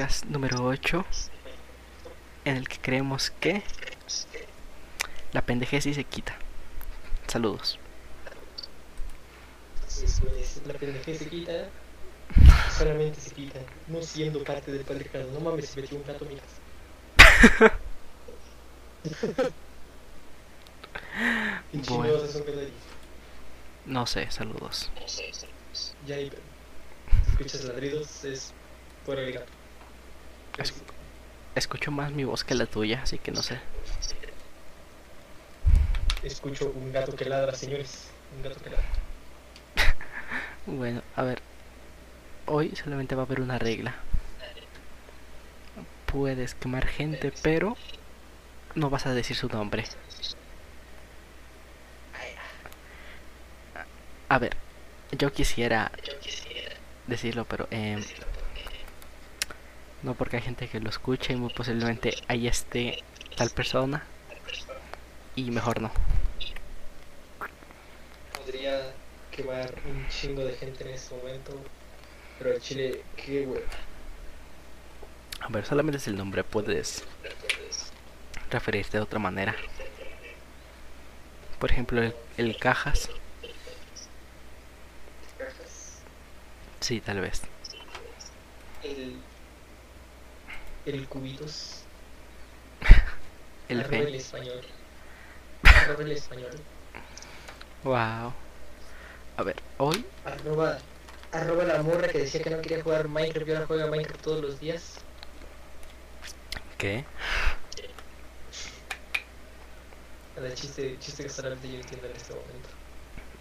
podcast número 8 en el que creemos que la pendejez sí se quita. Saludos. Pues, la pendejez se quita, solamente se quita, no siendo parte del patriarcado. No mames, se metió un gato a mi casa. Bueno. son cada día. No sé, saludos. Ya escuchas ladridos, es por el gato. Es- Escucho más mi voz que la tuya, así que no sé. Escucho un gato que ladra, señores. Un gato que ladra. Bueno, a ver. Hoy solamente va a haber una regla. Puedes quemar gente, pero no vas a decir su nombre. A ver, yo quisiera decirlo, pero em, no porque hay gente que lo escucha y muy posiblemente ahí esté tal persona y mejor no. Podría quemar un chingo de gente en este momento. Pero el chile, qué huevo. A ver, solamente es el nombre, puedes referirte de otra manera. Por ejemplo, el, el cajas, sí, tal vez. El. El cubitos. El arroba el español. Arroba el español. Wow. A ver, hoy Arroba. Arroba la morra que decía que no quería jugar Minecraft y ahora juega Minecraft todos los días. ¿qué? El chiste, chiste que solamente yo entiendo en este momento.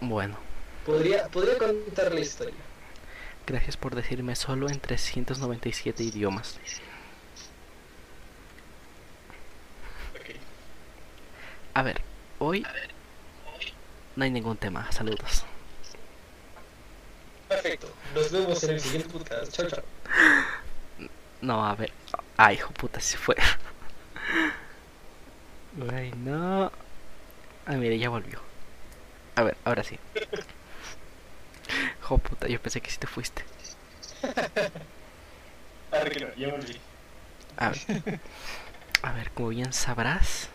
Bueno, Podría, podría contar la historia. gracias por decirme solo en 397 idiomas. A ver, hoy no hay ningún tema. Saludos. Perfecto. Nos vemos en el siguiente podcast. Chao, chao. No, a ver. Ay, hijo puta, se fue. Güey, no. Ah, mire, ya volvió. A ver, ahora sí. Hijo puta, yo pensé que sí te fuiste. Arreglo, ya volví. A ver, a ver, como bien sabrás,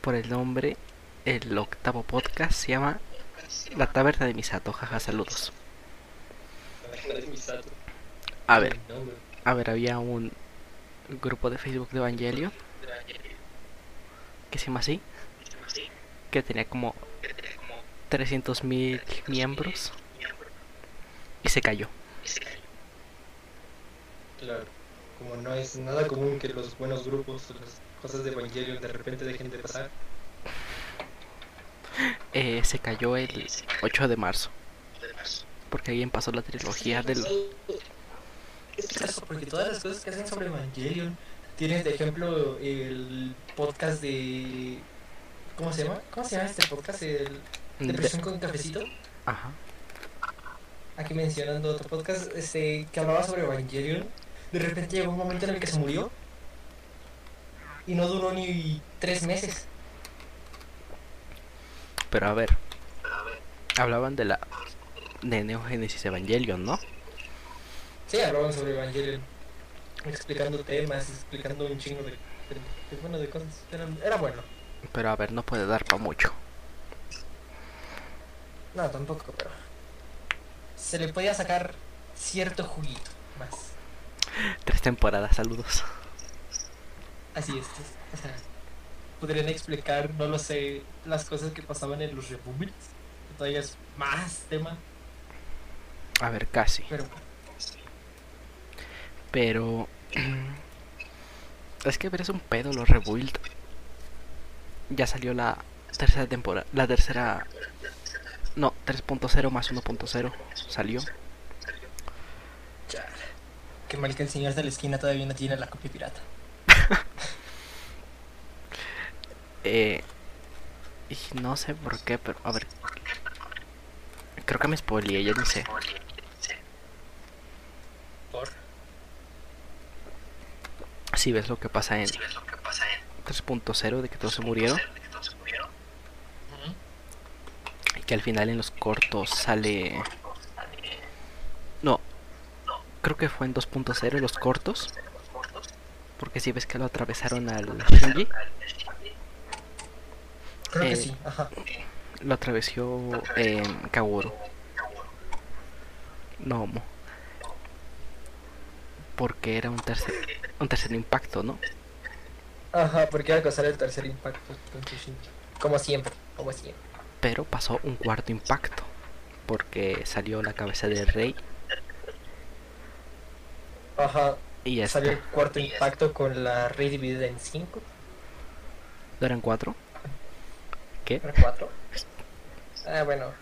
por el nombre, el octavo podcast se llama La Taberna de Misato. Jaja, saludos. A ver, a ver, había un grupo de Facebook de Evangelio que se llama así, que tenía como 300.000 miembros y se cayó. Claro. Como no es nada común que los buenos grupos, las cosas de Evangelion de repente dejen de pasar. Eh, se cayó el 8 de marzo, porque alguien pasó la trilogía del... Es caso, porque todas las cosas que hacen sobre Evangelion. Tienes de ejemplo el podcast de. ¿Cómo se llama? ¿Cómo se llama este podcast? El Depresión con Cafecito. Ajá. Aquí mencionando otro podcast este, que hablaba sobre Evangelion. De repente llegó un momento en el que se murió. Y no duró ni tres meses. Pero a ver, hablaban de la de Neo Genesis Evangelion, ¿no? Sí, hablaban sobre Evangelion. Explicando temas, explicando un chingo de, de, de- bueno, de cosas. Era, era bueno. Pero a ver, no puede dar para mucho. No, tampoco, pero. Se le podía sacar cierto juguito más. Tres temporadas, saludos. Así es. O sea, podrían explicar, no lo sé, las cosas que pasaban en los. Que todavía es más tema, A ver, casi. pero. Pero es que ver es un pedo los rebuild. Ya salió la tercera temporada, la tercera no, 3.0 más 1.0 salió. Qué mal que el señor de la esquina todavía no tiene la copia pirata. Eh, y no sé por qué, pero a ver. Creo que me spoileé, yo no sé. Por. Si ves lo que pasa en 3.0 de que todos se murieron y que al final en los cortos sale no creo que fue en 2.0 los cortos Porque si ves que lo atravesaron al Shinji, Creo Eh, que sí, ajá. lo atravesó eh, Kaguro. No, mo. Porque era un tercer, un tercer impacto, ¿no? Ajá, porque iba a causar el tercer impacto. Como siempre, como siempre. Pero pasó un cuarto impacto. Porque salió la cabeza del rey Ajá, y ya salió el cuarto impacto con la rey dividida en cinco. ¿No eran cuatro? ¿Qué? ¿Era cuatro? Ah, bueno.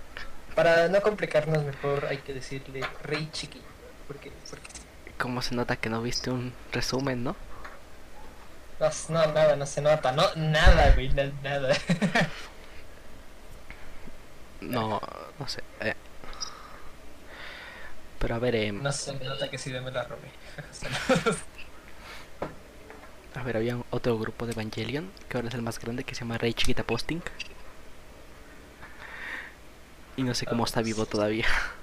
Para no complicarnos mejor hay que decirle rey chiqui. Porque, porque ¿Cómo se nota que no viste un resumen, no? no, no, nada, no se nota. No, nada, güey, na- nada. No. Pero a ver, em, No se nota que sí me la robé. a ver, había otro grupo de Evangelion, que ahora es el más grande, que se llama Rey Chiquita Posting. Y no sé cómo está vivo todavía.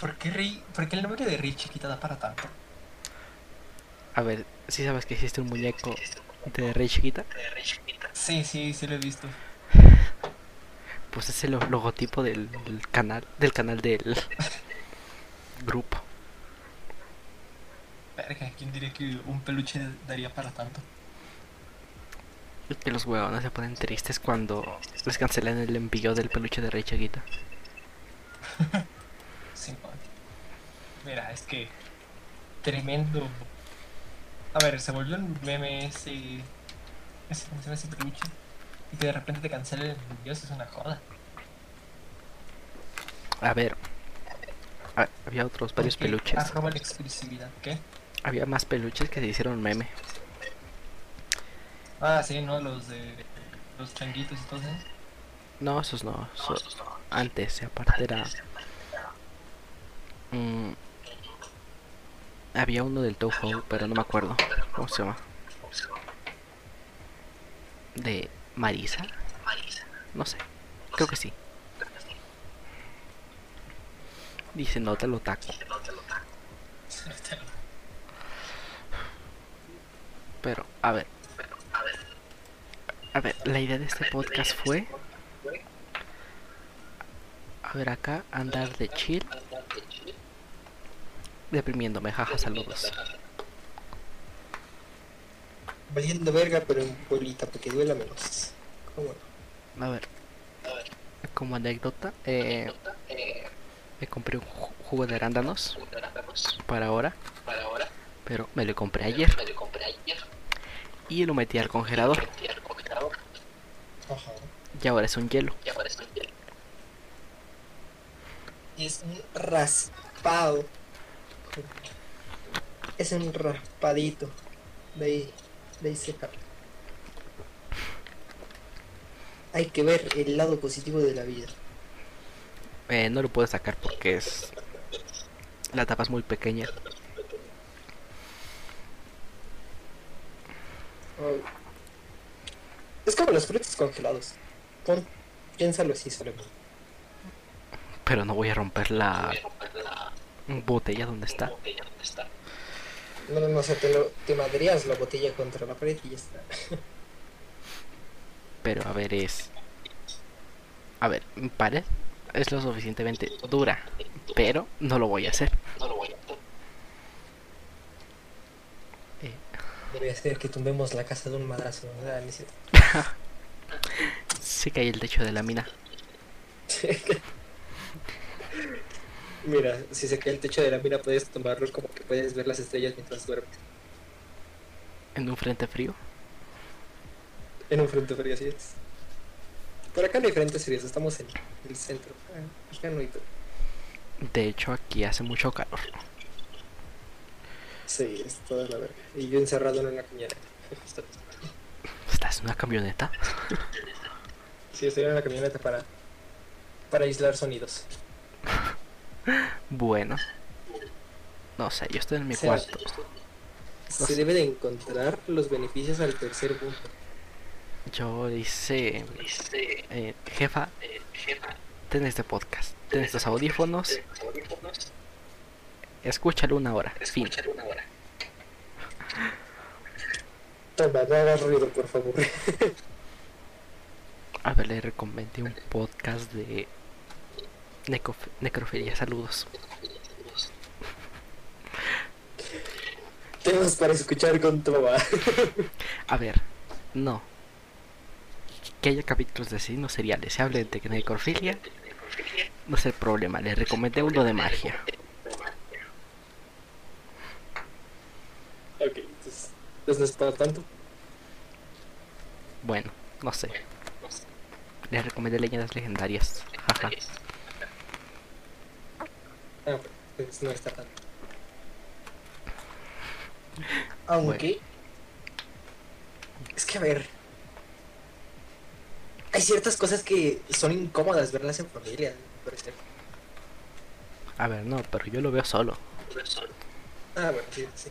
¿Por qué, rey, ¿Por qué el nombre de rey chiquita da para tanto? A ver, si sabes que existe un muñeco de Rey Chiquita, Sí, sí, sí lo he visto. Pues es el lo- logotipo del, del canal, del canal del grupo. Verga, ¿quién diría que un peluche daría para tanto? Que los huevones se ponen tristes cuando les cancelan el envío del peluche de Rey Chiquita. Sí, Mira, es que tremendo. A ver, se volvió un meme ese. ese ¿Cómo se llama ese peluche? Y que de repente te cancelen el eso es una joda. A ver, a- había otros varios peluches. Arroba la exclusividad. ¿Qué? Había más peluches que se hicieron meme. Ah, sí, ¿no? Los de. Los changuitos y todo eso. No, esos no. antes, aparte era. Mm, había uno del Toho, pero no me acuerdo. ¿Cómo se llama? ¿De Marisa? No sé. Creo que sí. Dice, no te lo taco. Pero, a ver. A ver, la idea de este podcast fue. A ver, acá andar de chill. Deprimiéndome, jaja, saludos. Valiendo verga, pero en bolita, porque duela menos. ¿Cómo no? A ver, como anécdota, eh, me compré un ju- jugo de arándanos para ahora, pero me lo compré ayer y lo metí al congelador Ajá. y ahora es un hielo. Es un raspado. Es un raspadito. De ahí, Hay que ver el lado positivo de la vida. Eh, no lo puedo sacar porque es la tapa es muy pequeña. Oh. Es como los frutos congelados. Pon, piénsalo así solamente. Pero no voy a romper la botella donde está. No, no, no, o sea, te, lo, te madreas la botella contra la pared y ya está. Pero a ver, es. A ver, mi pared es lo suficientemente dura. Pero no lo voy a hacer. Eh, Debería ser que tumbemos la casa de un madrazo. ¿verdad? Siquiera- sí cae el techo de la mina. Mira, si se cae el techo de la mina puedes tomarlo como que puedes ver las estrellas mientras duermes. En un frente frío. En un frente frío, así es. Por acá no hay frentes fríos, estamos en el centro. Ah, hay... De hecho, aquí hace mucho calor. Sí, es toda la verga. Y yo encerrado en una camioneta. ¿Estás en una camioneta? Sí, estoy en una camioneta para, para aislar sonidos. Bueno. No sé, yo estoy en mi O sea, cuarto. Se debe de encontrar los beneficios al tercer punto. Yo dice, eh, jefa, ten este podcast, ten estos audífonos escúchalo una hora. Fin. Escúchalo una hora. Toma, no hagas ruido, por favor. A ver, le recomendé un podcast de necrof- necrofilia. Saludos. Tenemos para escuchar con mamá. A ver, no. Que haya capítulos de asesinos seriales. Se hable de necrofilia. No es el problema. Le recomendé uno de magia. ok, entonces, entonces no es para tanto. Bueno, no sé. Le recomendé leyendas legendarias. Jaja. Ah, pues no está tanto. Aunque. Es que a ver. Hay ciertas cosas que son incómodas verlas en familia. Por ejemplo. A ver, no, pero yo lo veo solo. Ah, bueno, sí, sí.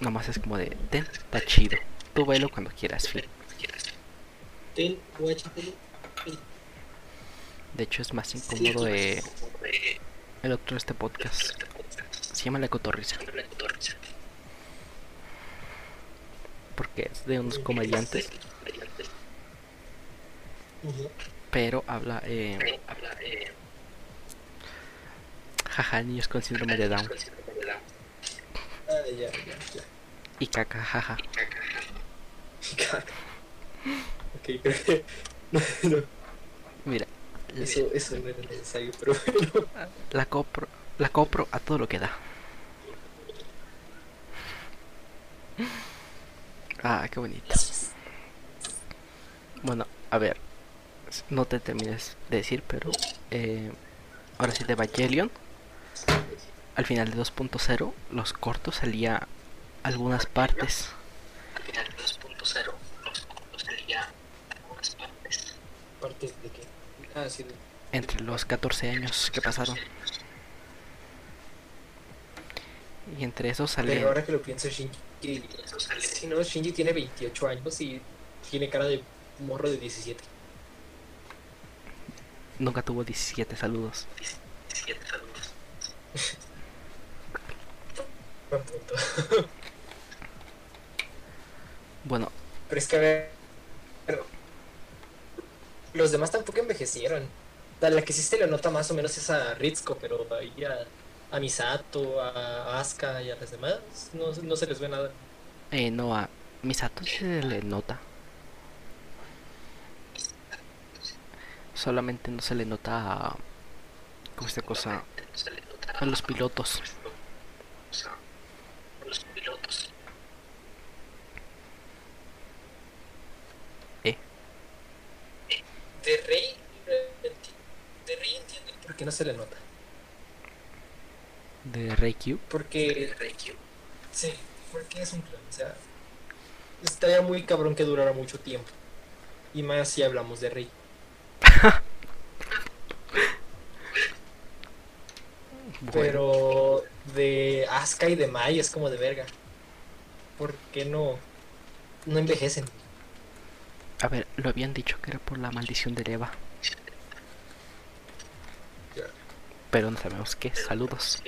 Nomás es como de, ten, está chido. Tú velo cuando quieras, fin. Ten. De hecho, es más incómodo de el otro de este podcast. Se llama La Cotorrisa. Porque es de unos comediantes, pero habla, eh, jaja, niños con síndrome de Down. Y caca, jaja. ok. No, eso, eso no era necesario, pero bueno. la compro, la compro a todo lo que da. Ah, qué bonito. Bueno, a ver, no te termines de decir, pero eh, ahora sí de Evangelion. Al final de 2.0, los cortos salía algunas partes. ¿Partes de qué? Ah, sí, entre los 14 años que pasaron. Y entre esos Pero salían. ahora que lo pienso, Shinji. Si no, Shinji tiene 28 años y tiene cara de morro de 17. Nunca tuvo 17 saludos. Buen punto. Bueno, Pero es que a ver. pero los demás tampoco envejecieron. A la que sí se le nota más o menos es a Ritsuko, pero ahí a, a Misato, a Asuka y a las demás no, no se les ve nada. eh, no a Misato sí se le nota. Solamente no se le nota a. ¿Cómo esta cosa? A los pilotos. Eh, De Rey, de Rey entiendo por qué no se le nota. de Reikyu. Porque. Sí, porque es un clon. O sea, estaría muy cabrón que durara mucho tiempo. Y más si hablamos de Rey. Pero de Asuka y de Mai es como de verga. ¿Por qué no, no envejecen? A ver, lo habían dicho que era por la maldición de Eva. Pero no sabemos qué. Saludos.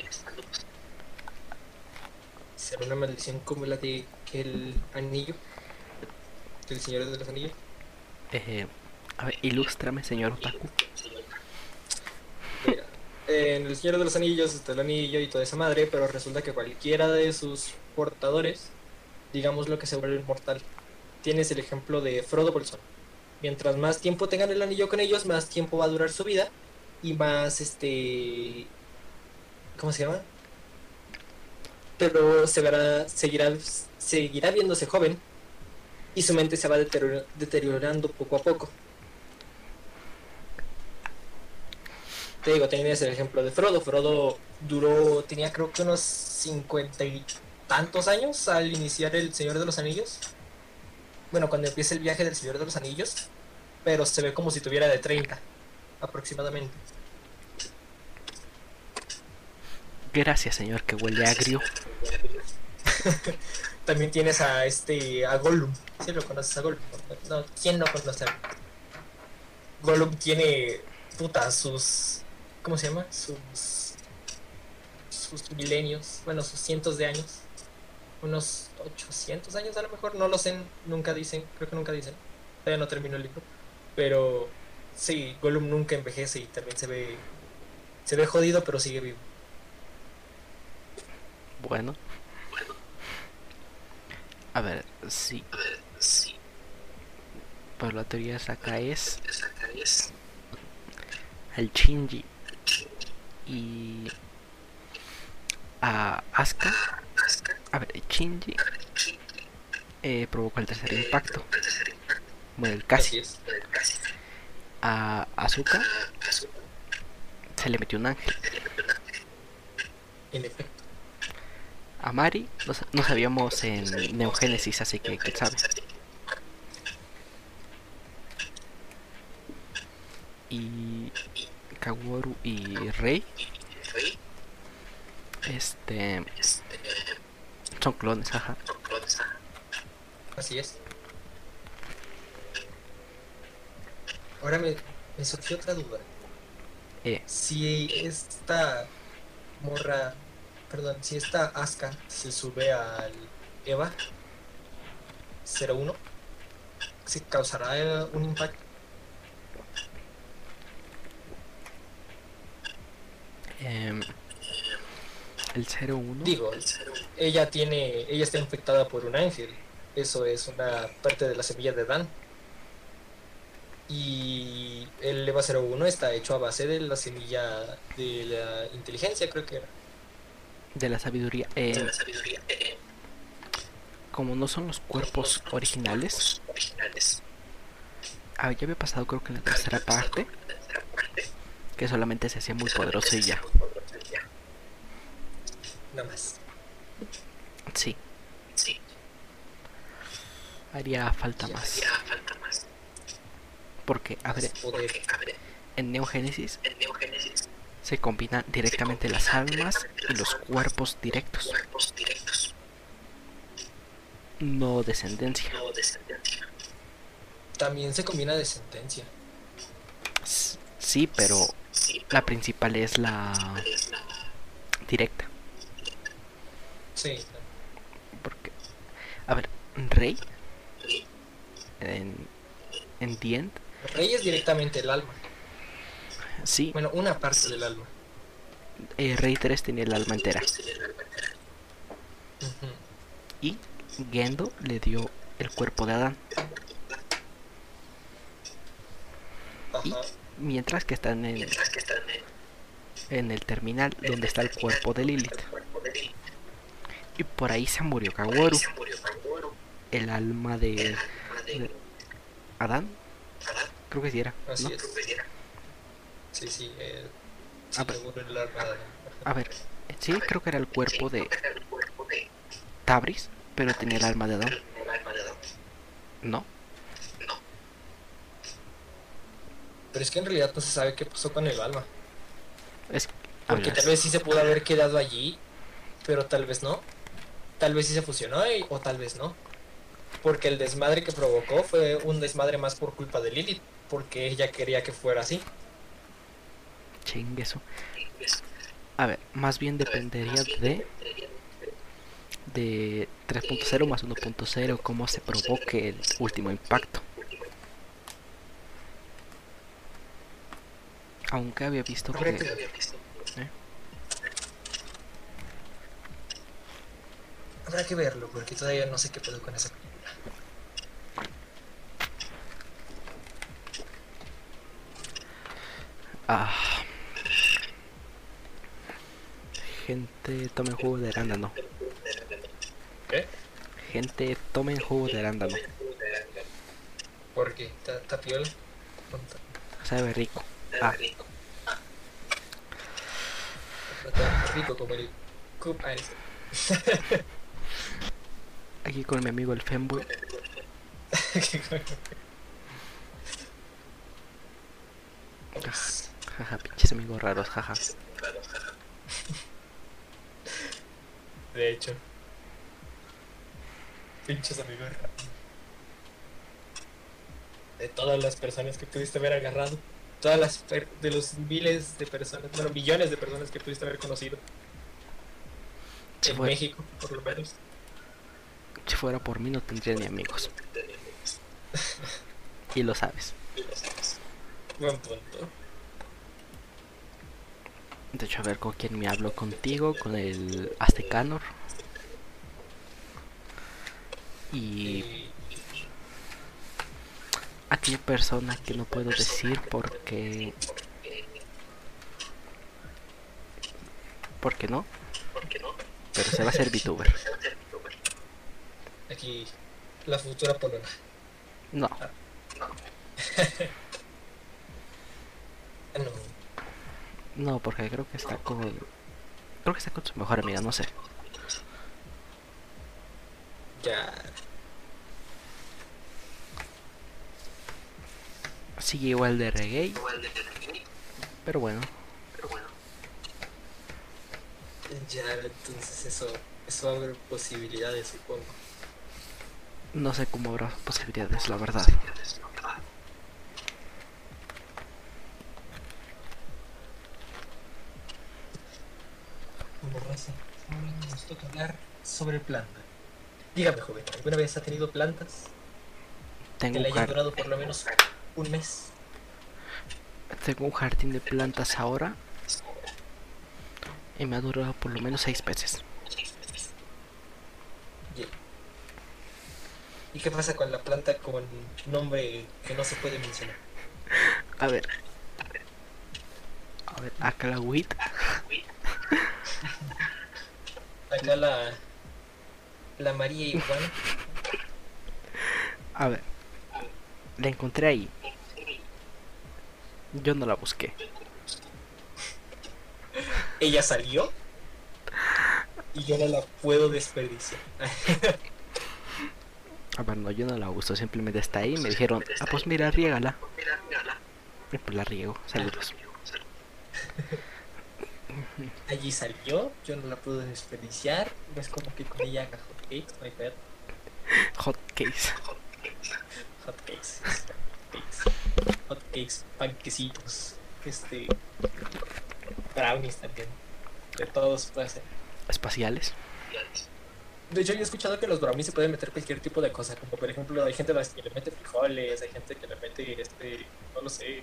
¿Será una maldición como la de el anillo? ¿Del Señor de los Anillos? Eh, a ver, ilústrame, señor Otaku. Mira, en el Señor de los Anillos está el anillo y toda esa madre, pero resulta que cualquiera de sus portadores, digamos lo que se vuelve inmortal. Tienes el ejemplo de Frodo Bolsón. Mientras más tiempo tengan el anillo con ellos, más tiempo va a durar su vida y más este ¿cómo se llama? Pero se verá seguirá seguirá viéndose joven y su mente se va deteriorando poco a poco. Te digo, tienes el ejemplo de Frodo. Frodo duró, tenía creo que unos cincuenta y tantos años al iniciar el Señor de los Anillos. Bueno, cuando empieza el viaje del Señor de los Anillos, pero se ve como si tuviera de 30 aproximadamente. Gracias, señor, que huele agrio. También tienes a este, a Gollum. ¿Sí lo conoces a Gollum? No, ¿quién no conoce a Gollum? tiene, puta, sus, ¿cómo se llama? Sus sus milenios, bueno, sus cientos de años, unos 800 años a lo mejor, no lo sé, nunca dicen, creo que nunca dicen, todavía no terminó el libro, pero sí, Gollum nunca envejece y también se ve, se ve jodido, pero sigue vivo. Bueno. A ver, sí. sí. Pero la teoría de acá es el Shinji y a Asuka. A ver, Shinji eh, provocó el tercer impacto. Bueno, el casi. A Asuka se le metió un ángel. En efecto. A Mari no, sabíamos en Neogénesis, así que quién sabe. Y Kaworu y Rey este son clones, ajá. Así es. Ahora me, me surgió otra duda. Eh. Si esta morra, perdón, si esta Aska se sube al Eva 01, ¿se causará un impacto? Eh, el 01. Digo, ella tiene, ella está infectada por un ángel. Eso es una parte de la semilla de Dan. Y el EVA 01 está hecho a base de la semilla de la inteligencia, creo que era. De la sabiduría. Eh, como no son los cuerpos originales. Ah, ya había pasado creo que en la tercera parte. Que solamente se hacía muy poderoso y ya más. Sí. Sí. Haría falta más. Porque, a ver, en Neogénesis, se combinan directamente las almas y los cuerpos directos. No descendencia. También se combina descendencia. Sí, pero la principal es la directa. Sí. Porque, a ver, Rey en, en The Rey es directamente el alma. Sí. Bueno, una parte del alma. Eh, Rey 3 tenía el alma entera. Y Gendo le dio el cuerpo de Adán. Y mientras que están en, en el terminal donde está el cuerpo de Lilith. Y por ahí se murió Kaworu. El alma de, Adán. Creo que sí era. Así es. Sí, sí. Eh, a, ver, a ver, sí, creo que era el cuerpo de Tabris, pero tenía el alma de Adán. ¿No? Pero es que en realidad no se sabe qué pasó con el alma. Es, Porque tal vez sí se pudo haber quedado allí, pero tal vez no tal vez sí se fusionó o tal vez no. Porque el desmadre que provocó fue un desmadre más por culpa de Lilith, porque ella quería que fuera así. Chingueso. A ver, más bien dependería de de 3.0 más 1.0 cómo se provoque el último impacto. Aunque había visto que Habrá que verlo, porque todavía no sé qué pedo con esa película. Ah. Gente, tomen jugo de arándano. ¿Qué? Gente, tomen jugo de arándano. ¿Por qué? ¿Está piola? Sabe rico. Ah. Está rico como el cup. Aquí con mi amigo el Femboy. jaja, pinches amigos raros, jaja. De hecho. Pinches amigos raros. De todas las personas que pudiste haber agarrado. Todas las de los miles de personas, bueno, millones de personas que pudiste haber conocido. En México, por lo menos. Si fuera por mí no tendría ni amigos. y lo sabes. Buen punto. De hecho, a ver con quién me hablo contigo, con el Aztecanor. Y aquella persona que no puedo decir porque porque no pero se va a ser VTuber. Aquí la futura polona no. No. No porque creo que está con creo que está con su mejor amiga no sé. Ya. Sigue igual de reggae. Pero bueno. Ya, entonces eso, eso abre posibilidades, supongo. No sé cómo habrá posibilidades, la verdad. nos toca hablar sobre plantas. Dígame, joven, ¿alguna vez ha tenido plantas? Tengo que le durado por lo menos un mes. Tengo un jardín de plantas ahora. Y me ha durado por lo menos seis meses. ¿Y qué pasa con la planta con nombre que no se puede mencionar? A ver. A ver, acá la WIT. Acá la. La María igual. A ver. La encontré ahí. Yo no la busqué. Ella salió y yo no la puedo desperdiciar. ah, bueno, yo no la uso, simplemente está ahí me dijeron, ah, pues mira, riégala. Y pues la riego, saludos. Allí salió, yo no la puedo desperdiciar, no es como que con ella haga hotcakes, no hay pedo. Hotcakes. Hotcakes hotcakes, panquecitos, este, brownies también. De todos puede ser. ¿Espaciales? De hecho, yo he escuchado que los brownies se pueden meter cualquier tipo de cosa, como por ejemplo, hay gente que le mete frijoles, hay gente que le mete, este, no lo sé.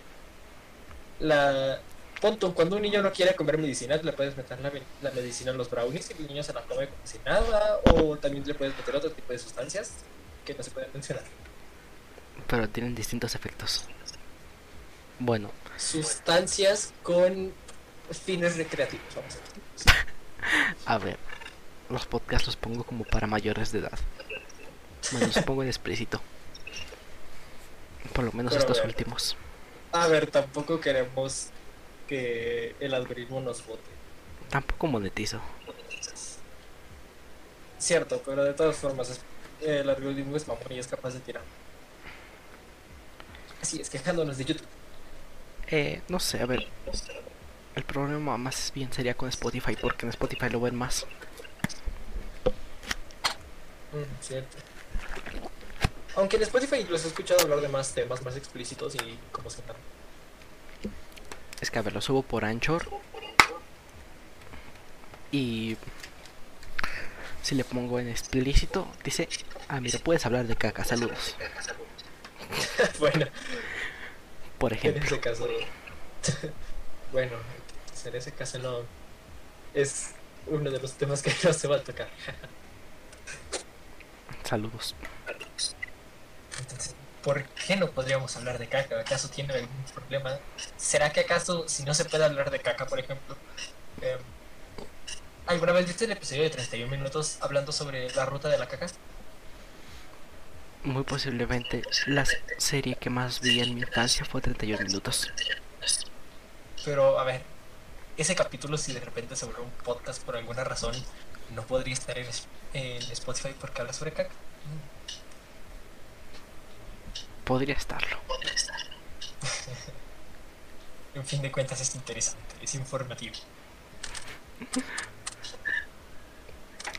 La. Punto, cuando un niño no quiere comer medicina, le puedes meter la, la medicina en los brownies y el niño se la come como si nada, o también le puedes meter otro tipo de sustancias que no se pueden mencionar. Pero tienen distintos efectos. Bueno. Sustancias con fines recreativos, vamos a ver. Los podcasts los pongo como para mayores de edad. Bueno, los pongo en explícito. Por lo menos estos últimos. A ver, tampoco queremos que el algoritmo nos vote. Tampoco monetizo. Cierto, pero de todas formas el algoritmo es mamón y es capaz de tirar. Así es, quejándonos de YouTube. Eh, no sé, a ver. El problema más bien sería con Spotify, porque en Spotify lo ven más. Mm, cierto. Aunque en Spotify los he escuchado hablar de más temas más explícitos y como se llama. Es que a ver, lo subo por Anchor. Y si le pongo en explícito, dice, ah, mira, puedes hablar de caca, saludos. bueno, por ejemplo. En ese caso, bueno, ese caso no es uno de los temas que no se va a tocar. Saludos. Entonces, ¿por qué no podríamos hablar de caca? ¿Acaso tiene algún problema? ¿Será que acaso, si no se puede hablar de caca, por ejemplo, em, ¿alguna vez viste el episodio de 31 minutos hablando sobre la ruta de la caca? muy posiblemente la serie que más vi en mi infancia fue 31 minutos. Pero, a ver, ese capítulo, si de repente se vuelve un podcast por alguna razón, no podría estar en, Spotify porque habla sobre caca. Podría estarlo. en fin de cuentas, es interesante, es informativo.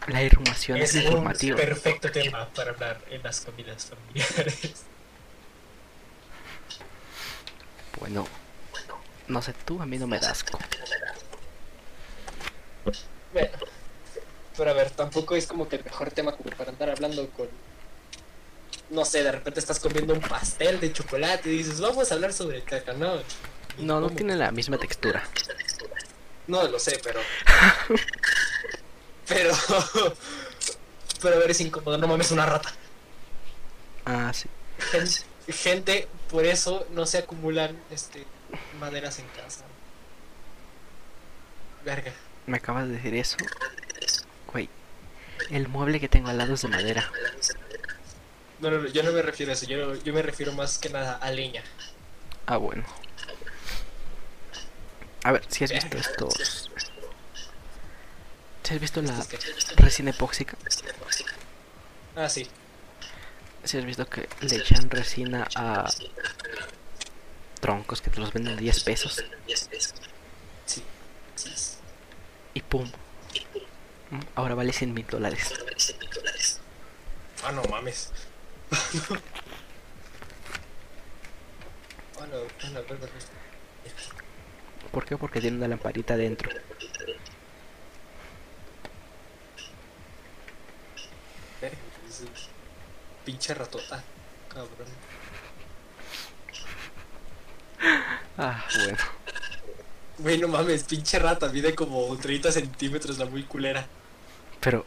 La información es, informativa. Un perfecto tema para hablar en las comidas familiares. Bueno, no sé tú, a mí no me das Bueno, Pero a ver, tampoco es como que el mejor tema como para andar hablando con... No sé, de repente estás comiendo un pastel de chocolate y dices, vamos a hablar sobre caca, ¿no? No, no tiene la misma textura. No lo sé, pero... pero... pero a ver, es incómodo, no mames, una rata. Ah, sí. Gente, gente, por eso no se acumulan este maderas en casa. Verga. Me acabas de decir eso. Güey, el mueble que tengo al lado es de madera. No, no, no, yo no me refiero a eso, yo, yo me refiero más que nada a leña. Ah, bueno. A ver, si has visto estos. ¿Si has visto la resina epóxica? Ah, sí. Si has visto que le echan resina a troncos que te los venden a 10 pesos. Sí. Y pum. Ahora vale 100 mil dólares. Ah, no mames. Ah, no, ah, no, verga, pues. ¿Por qué? Porque tiene una lamparita dentro. Es- Pinche ratota, cabrón. Ah, bueno. Güey, no mames, pinche rata, mide como 30 centímetros la muy culera. Pero,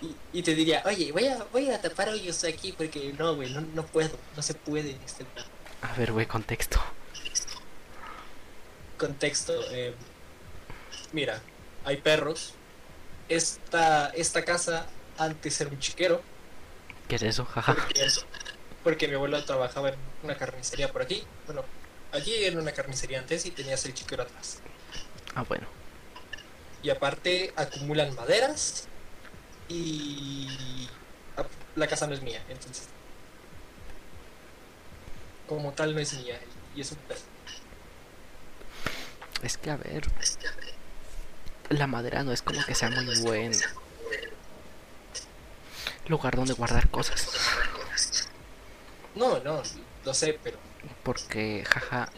Y, y te diría, oye, voy a, voy a tapar hoyos aquí porque no, güey, no, no puedo, no se puede este a ver, güey, contexto. contexto. eh, mira, hay perros. Esta, esta casa antes era un chiquero. ¿Qué es eso? Jaja. Porque, porque mi abuelo trabajaba en una carnicería por aquí. Bueno, allí era una carnicería antes y tenías el chiquero atrás. Ah, bueno. Y aparte acumulan maderas y la casa no es mía, entonces como tal no es mía y es un pedo. Es que, a ver. La madera no es como que sea muy buen lugar donde guardar cosas. No, no, lo sé, pero Porque, jaja.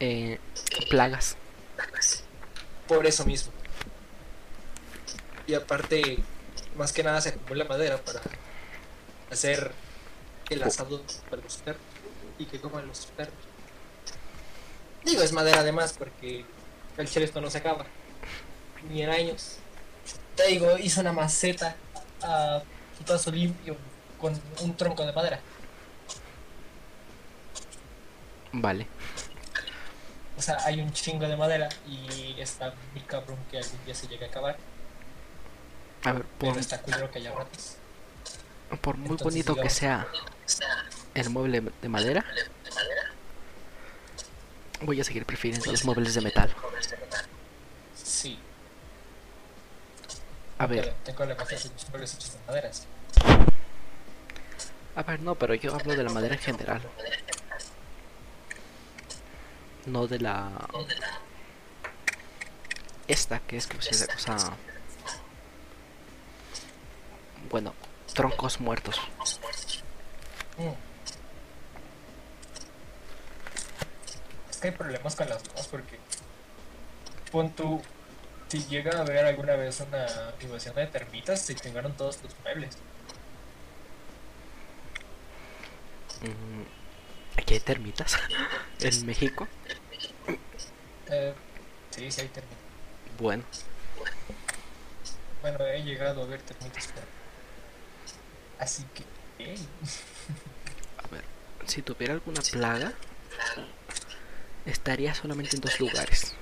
Eh, plagas. por eso mismo. Y aparte, más que nada se acumula madera para hacer el asado para los perros y que coman los perros. Digo, es madera además porque el esto no se acaba. Ni en años. Te digo, hizo una maceta a putazo limpio con un tronco de madera. Vale. O sea, hay un chingo de madera y está muy cabrón que algún día se llegue a acabar. A ver, por, Pero está culero que haya ratas. por muy entonces, bonito que sea el mueble de madera, voy a seguir prefiriendo los muebles de metal. Sí. A ver, Tengo la de los muebles hechos de maderas. a ver, no, pero yo hablo de la madera en general. No de la... Esta, que es que se cosa... Bueno, troncos muertos. Mm. Es que hay problemas con las dos porque pon tú si llega a haber alguna vez una invasión de termitas se chingaron todos tus muebles. Mm, Hay termitas. en México. Eh, sí, sí hay termitas. Bueno, Bueno, he llegado a ver termitas pero... Así que... a ver, si tuviera alguna plaga, estaría solamente en dos lugares.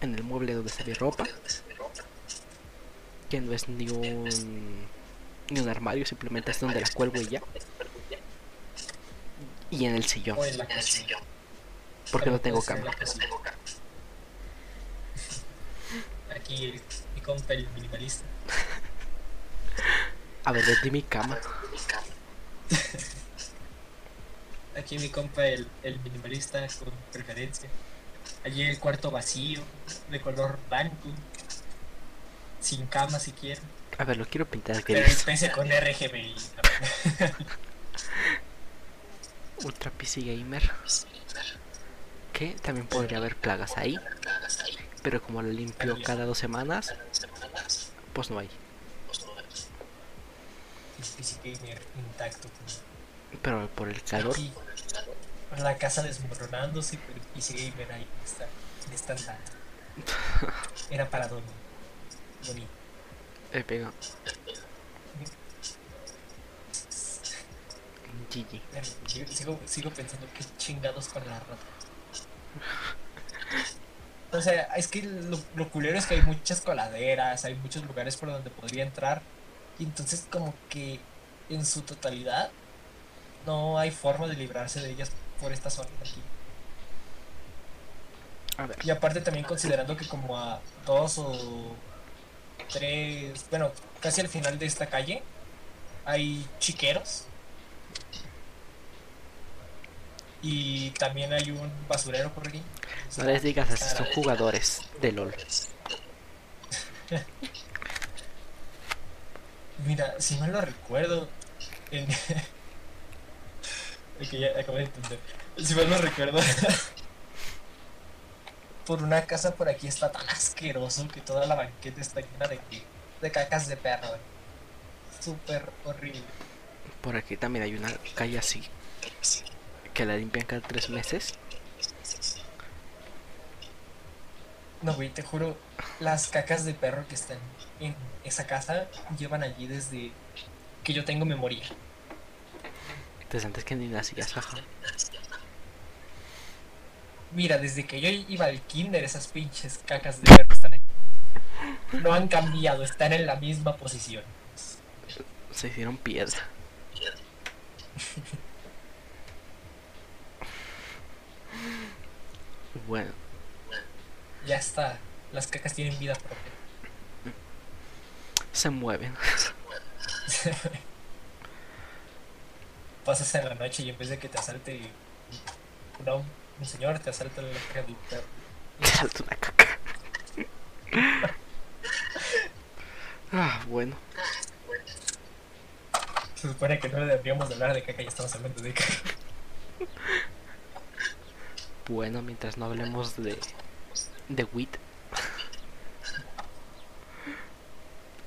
En el mueble donde está mi ropa, que no es ni un ni un armario, simplemente es donde la cuelgo y ya. Y en el sillón, o en la cocina. porque no tengo cama. Aquí el- mi compa el minimalista. A ver, vendí mi cama. Aquí mi compa el, el minimalista con preferencia. Allí el cuarto vacío, de color blanco. Sin cama si quieren. A ver, lo quiero pintar Pero gris. especie con RGBI. Ultra PC Gamer. Que también podría haber plagas ahí. Pero como lo limpio cada dos semanas, Pues no hay. PC Gamer intacto. Pero por el calor. La casa desmoronándose, pero el PC Gamer ahí está. En esta Era para. Eh, pega. GG. Sigo, sigo pensando que chingados con la rata. O sea, es que lo, lo, culero es que hay muchas coladeras, hay muchos lugares por donde podría entrar. Y entonces como que en su totalidad no hay forma de librarse de ellas por esta zona de aquí. A ver. Y aparte también considerando que como a dos o tres, bueno, casi al final de esta calle hay chiqueros. Y también hay un basurero por aquí. No les digas así, son jugadores de LOL. Mira, si mal lo recuerdo, en... que ya acabo de entender. Si mal lo recuerdo, por una casa por aquí está tan asqueroso que toda la banqueta está llena de, de cacas de perro. Súper horrible. Por aquí también hay una calle así, que la limpian cada tres meses. No, güey, te juro, las cacas de perro que están en esa casa llevan allí desde que yo tengo memoria. Desde antes que ni nacías, jaja. Mira, desde que yo iba al kinder, esas pinches cacas de perro están allí. No han cambiado, están en la misma posición. Se hicieron piedra. bueno. Ya está, las cacas tienen vida propia. Se mueven. Pasas en la noche y en vez de que te asalte una, un señor, te asalta la caca del perro. Te salta una caca. ah, bueno. Se supone que no deberíamos de hablar de caca, ya estamos hablando de caca. Bueno, mientras no hablemos de de wit.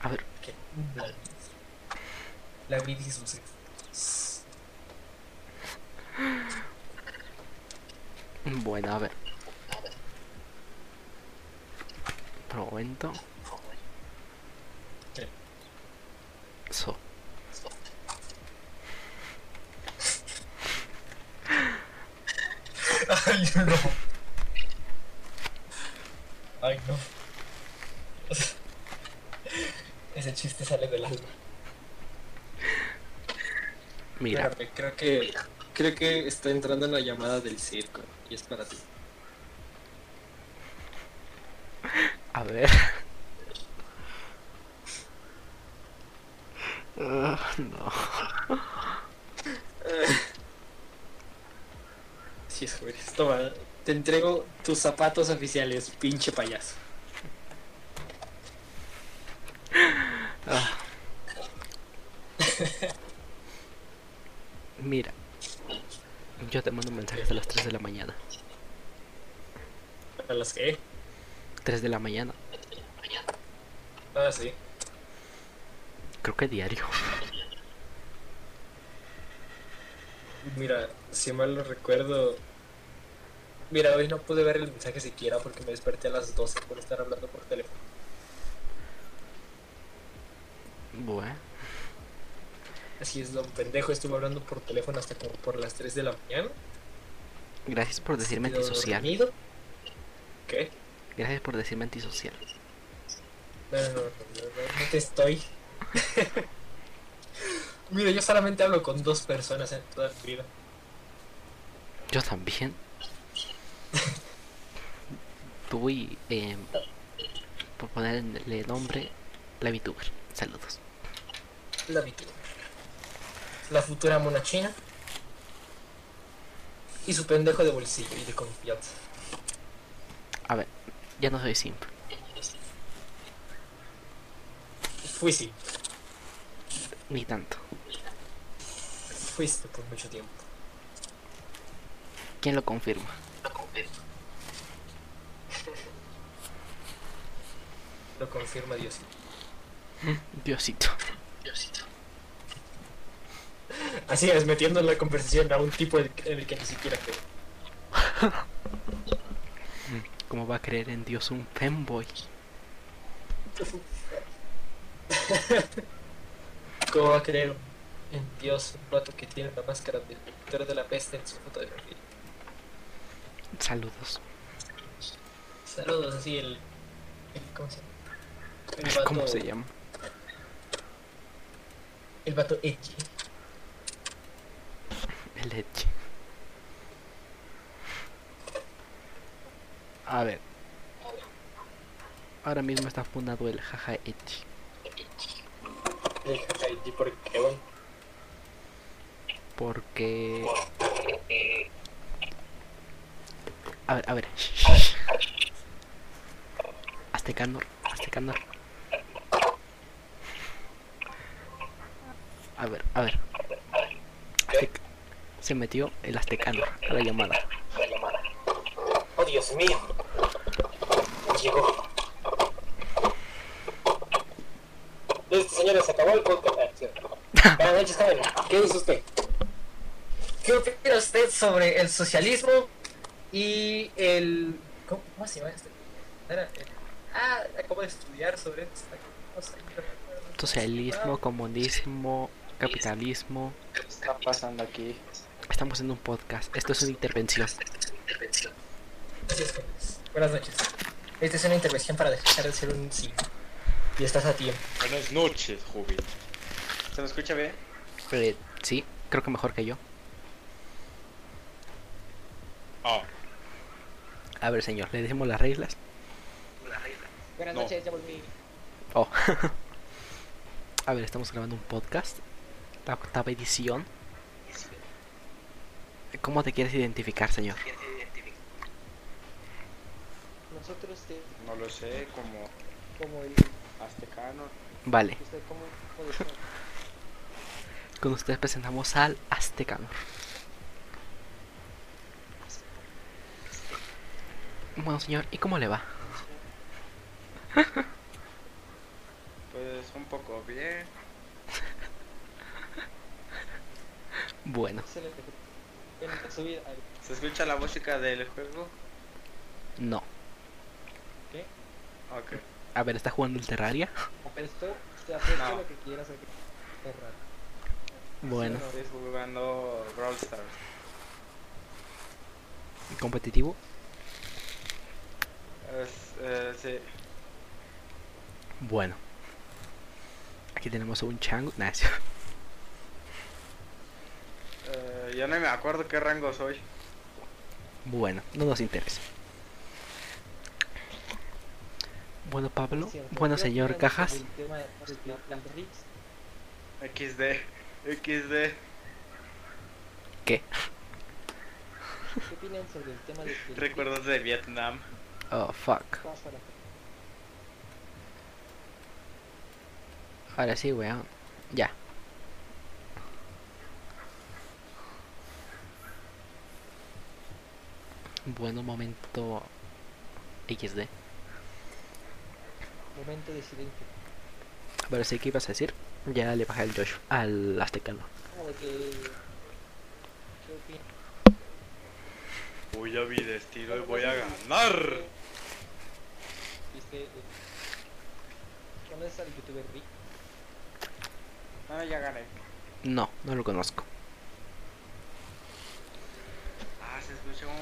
A ver. ¿Qué? La wit y sus. Bueno, a ver. Momento. ¿Qué? So. Ay, no. Ay, no. Ese chiste sale del alma. Mira, Espérame, creo que creo que está entrando en la llamada del circo y es para ti. a ver. Ah, no. Sí, es joven. Toma, te entrego tus zapatos oficiales, pinche payaso. Ah. Mira, yo te mando mensajes a las 3 de la mañana. ¿A las qué? 3 de la mañana, Ah, sí. creo que diario. Mira, si mal lo recuerdo. Mira, hoy no pude ver el mensaje siquiera porque me desperté a las 12 por estar hablando por teléfono. Bueno, Así es, don pendejo, estuve hablando por teléfono hasta como por las 3 de la mañana. gracias por decirme antisocial. dormido. ¿Qué? Gracias por decirme antisocial. No, no, no, no, no, no te estoy. Mira, yo solamente hablo con dos personas en toda mi vida. Yo también. Tú y, eh, por ponerle nombre, la VTuber. Saludos. La VTuber. La futura mona china. Y su pendejo de bolsillo y de confianza. A ver, ya no soy simp. Fui sí, Ni tanto. fuiste por mucho tiempo. ¿Quién lo confirma? Lo confirma Dios. Diosito. Diosito. Así es, metiendo en la conversación a un tipo en el que ni siquiera creo. ¿Cómo va a creer en Dios un femboy? ¿Cómo va a creer en Dios un rato que tiene la máscara del pintor de la peste en su foto de perfil? Saludos. Saludos, así el. el ¿Cómo se llama? El vato, ¿Cómo se llama? El vato edgy. El leche. A ver. Ahora mismo está fundado el jaja echi. Edgy, ¿por qué, bueno? Porque. A ver, a ver. Aztecanor, Aztecanor. A ver, a ver. Aztec- Se metió el Aztecanor a la llamada. La llamada. Oh, Dios mío. Llegó. Listo, señores, se acabó el podcast. Ah. Buenas noches, joven. ¿Qué dice usted? ¿Qué opina usted sobre el socialismo y el... ¿Cómo, cómo se llama este? Era el- Ah, acabo de estudiar sobre esta cosa. Socialismo, comunismo, capitalismo. ¿Qué está pasando aquí? Estamos en un podcast. Esto es una intervención. Así es, jóvenes. Buenas noches. Esta es una intervención para dejar de ser un sí. Y estás a tiempo. Buenas noches, joven. ¿Se me escucha bien? Eh, sí, creo que mejor que yo. Ah, A ver, señor, le decimos las reglas. Buenas No. noches, ya volví. Oh. A ver, estamos grabando un podcast. La octava edición. ¿Cómo te quieres identificar, señor? Nosotros, te, no lo sé, como como el. Aztecano. Vale, Usted, ¿cómo, cómo decía? con ustedes presentamos al Aztecanor. Bueno, señor, ¿y cómo le va? Pues un poco bien. Bueno. ¿Se escucha la música del juego? no. ¿Qué? Ok. A ver, ¿está jugando el Terraria? Esto, te acepto No. lo que quieras. Es raro. Bueno, Estoy jugando Brawl Stars. competitivo. Es, eh, sí. Bueno. Aquí tenemos a un chango. Es- Eh, ya no me acuerdo qué rango soy. Bueno, no nos interesa. Bueno, Pablo. Bueno, señor Cajas. XD. XD. ¿Qué? ¿Qué opinan sobre el tema del Recuerdos de Vietnam. Oh, fuck. Ahora sí, weón. Ya. Bueno, momento XD. Momento de silencio. Pero sí, ¿qué ibas a decir? Ya le bajé el Josh al Aztecano. De que. ¿Qué opinan? Voy a mi destino y voy a ganar. ¿Viste? eh, ¿Conoces al youtuber Rick? Ah, ya gané. No, no lo conozco. Ah, se escucha un,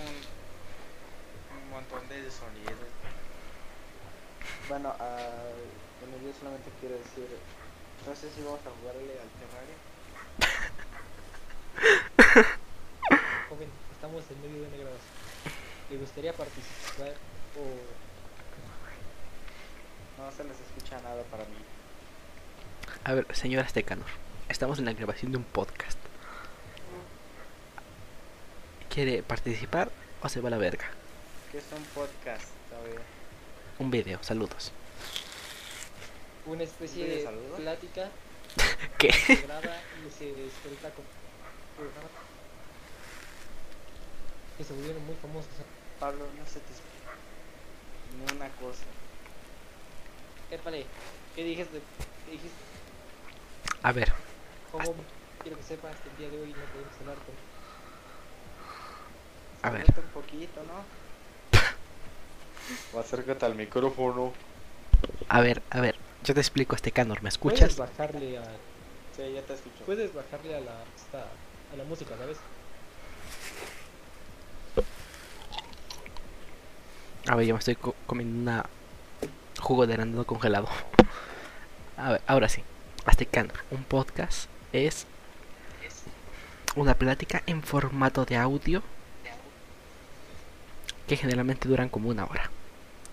un montón de sonidos. Bueno, ah, bueno, yo solamente quiero decir, no sé si vamos a jugarle al Terraria. Joven, estamos en medio de una grabación. ¿Le gustaría participar o No se les escucha nada para mí. A ver, señor Aztecanor. Estamos en la grabación de un podcast. ¿Quiere participar o se va a la verga? Que es un podcast, ¿sabes? Un video, saludos. una especie ¿Pide de saludos? plática ¿Qué? se graba y se suelta con programas que se volvieron muy famosos? Pablo, no se te escucha ni una cosa. Épale, ¿qué dijiste? ¿Qué dijiste? A ver, ¿Cómo? Quiero que sepas que el día de hoy no podemos hablar con... A ver. Un poquito, ¿no? Acércate al micrófono. a ver, a ver. Yo te explico este canor, ¿me Puedes escuchas? bajarle a... Sí, ya te escucho. Puedes bajarle a la... Esta, a la música, ¿sabes? A ver, yo me estoy co- comiendo una jugo de arándano congelado. A ver, ahora sí. Este canor, un podcast es una plática en formato de audio que generalmente duran como una hora.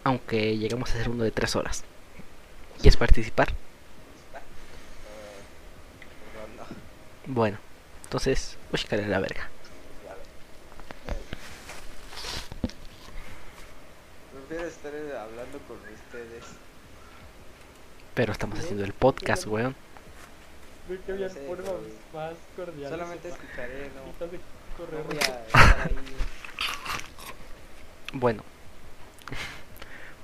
Aunque llegamos a hacer uno de tres horas. ¿Quieres participar? No. Bueno, entonces, búscale a la verga. Prefiero estar hablando con ustedes. Pero estamos haciendo el podcast, weón. Creo que había sé, formas más cordiales. Solamente escucharé, no, de no correr. voy a estar ahí. Bueno,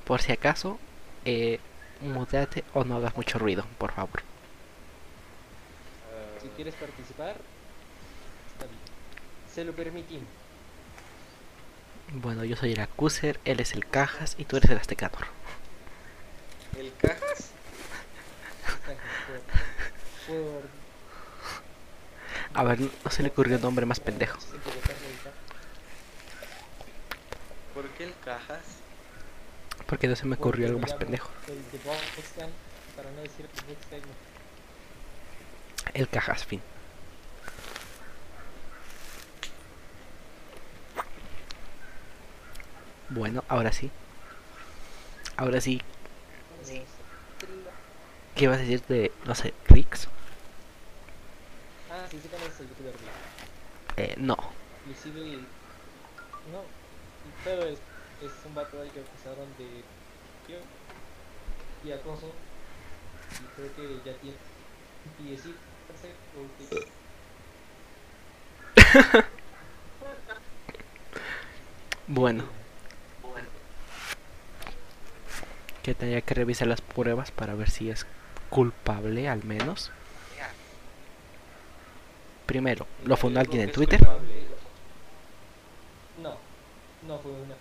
por si acaso, eh, muteate o no hagas mucho ruido, por favor. eh, Si quieres participar, está bien. Se lo permitimos. Bueno, yo soy el Acuser, él es el Cajas y tú eres el Aztecanor. ¿El cajas? Por, por A ver, no se le ocurrió un nombre más pendejo. ¿Por qué el cajas? Porque no se me ocurrió algo más pendejo. El de Boxcan, para no decir el Boxcan. El Cajas, fin. Bueno, ahora sí. Ahora sí, ¿qué vas a decir de, no sé, Rix? Ah, sí, sí conoces el youtuber Blanc. Eh, no. No, pero es, es un vato al que acusaron de yo y acoso. Y creo que ya tiene y parece porque Bueno, que tendría que revisar las pruebas para ver si es culpable al menos. Primero, ¿lo fundó alguien en Twitter? no, no fue una.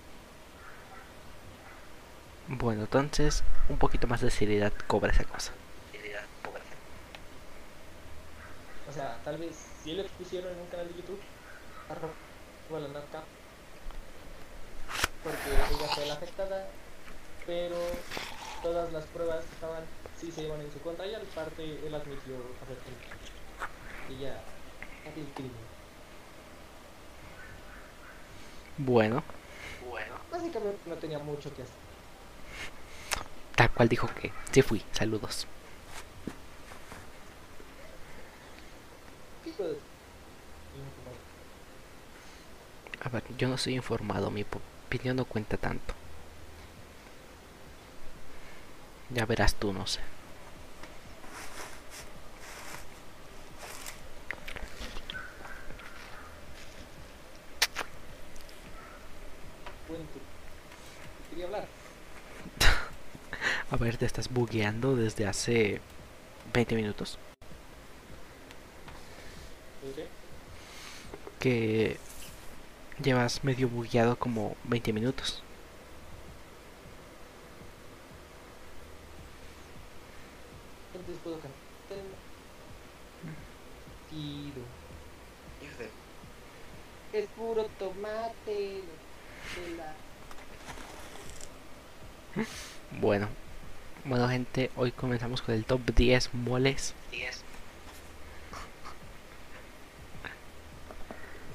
Bueno, entonces un poquito más de seriedad cobra esa cosa. O sea, tal vez si lo expusieron en un canal de YouTube, arroba la narca, porque ella fue la afectada, pero todas las pruebas que estaban sí se iban en su contra y aparte él admitió haber cometido. Ella había el crimen. Bueno, Básicamente no tenía mucho que hacer. Tal cual dijo que sí fui, saludos. A ver, yo no soy informado, mi opinión no cuenta tanto. Ya verás tú, no sé. Quería hablar. A ver, te estás bugueando desde hace 20 minutos. ¿ok? Que llevas medio bugueado como 20 minutos. Entonces puedo cantar. Tiro. Es puro tomate. de la- Bueno, bueno gente, hoy comenzamos con el top 10 moles.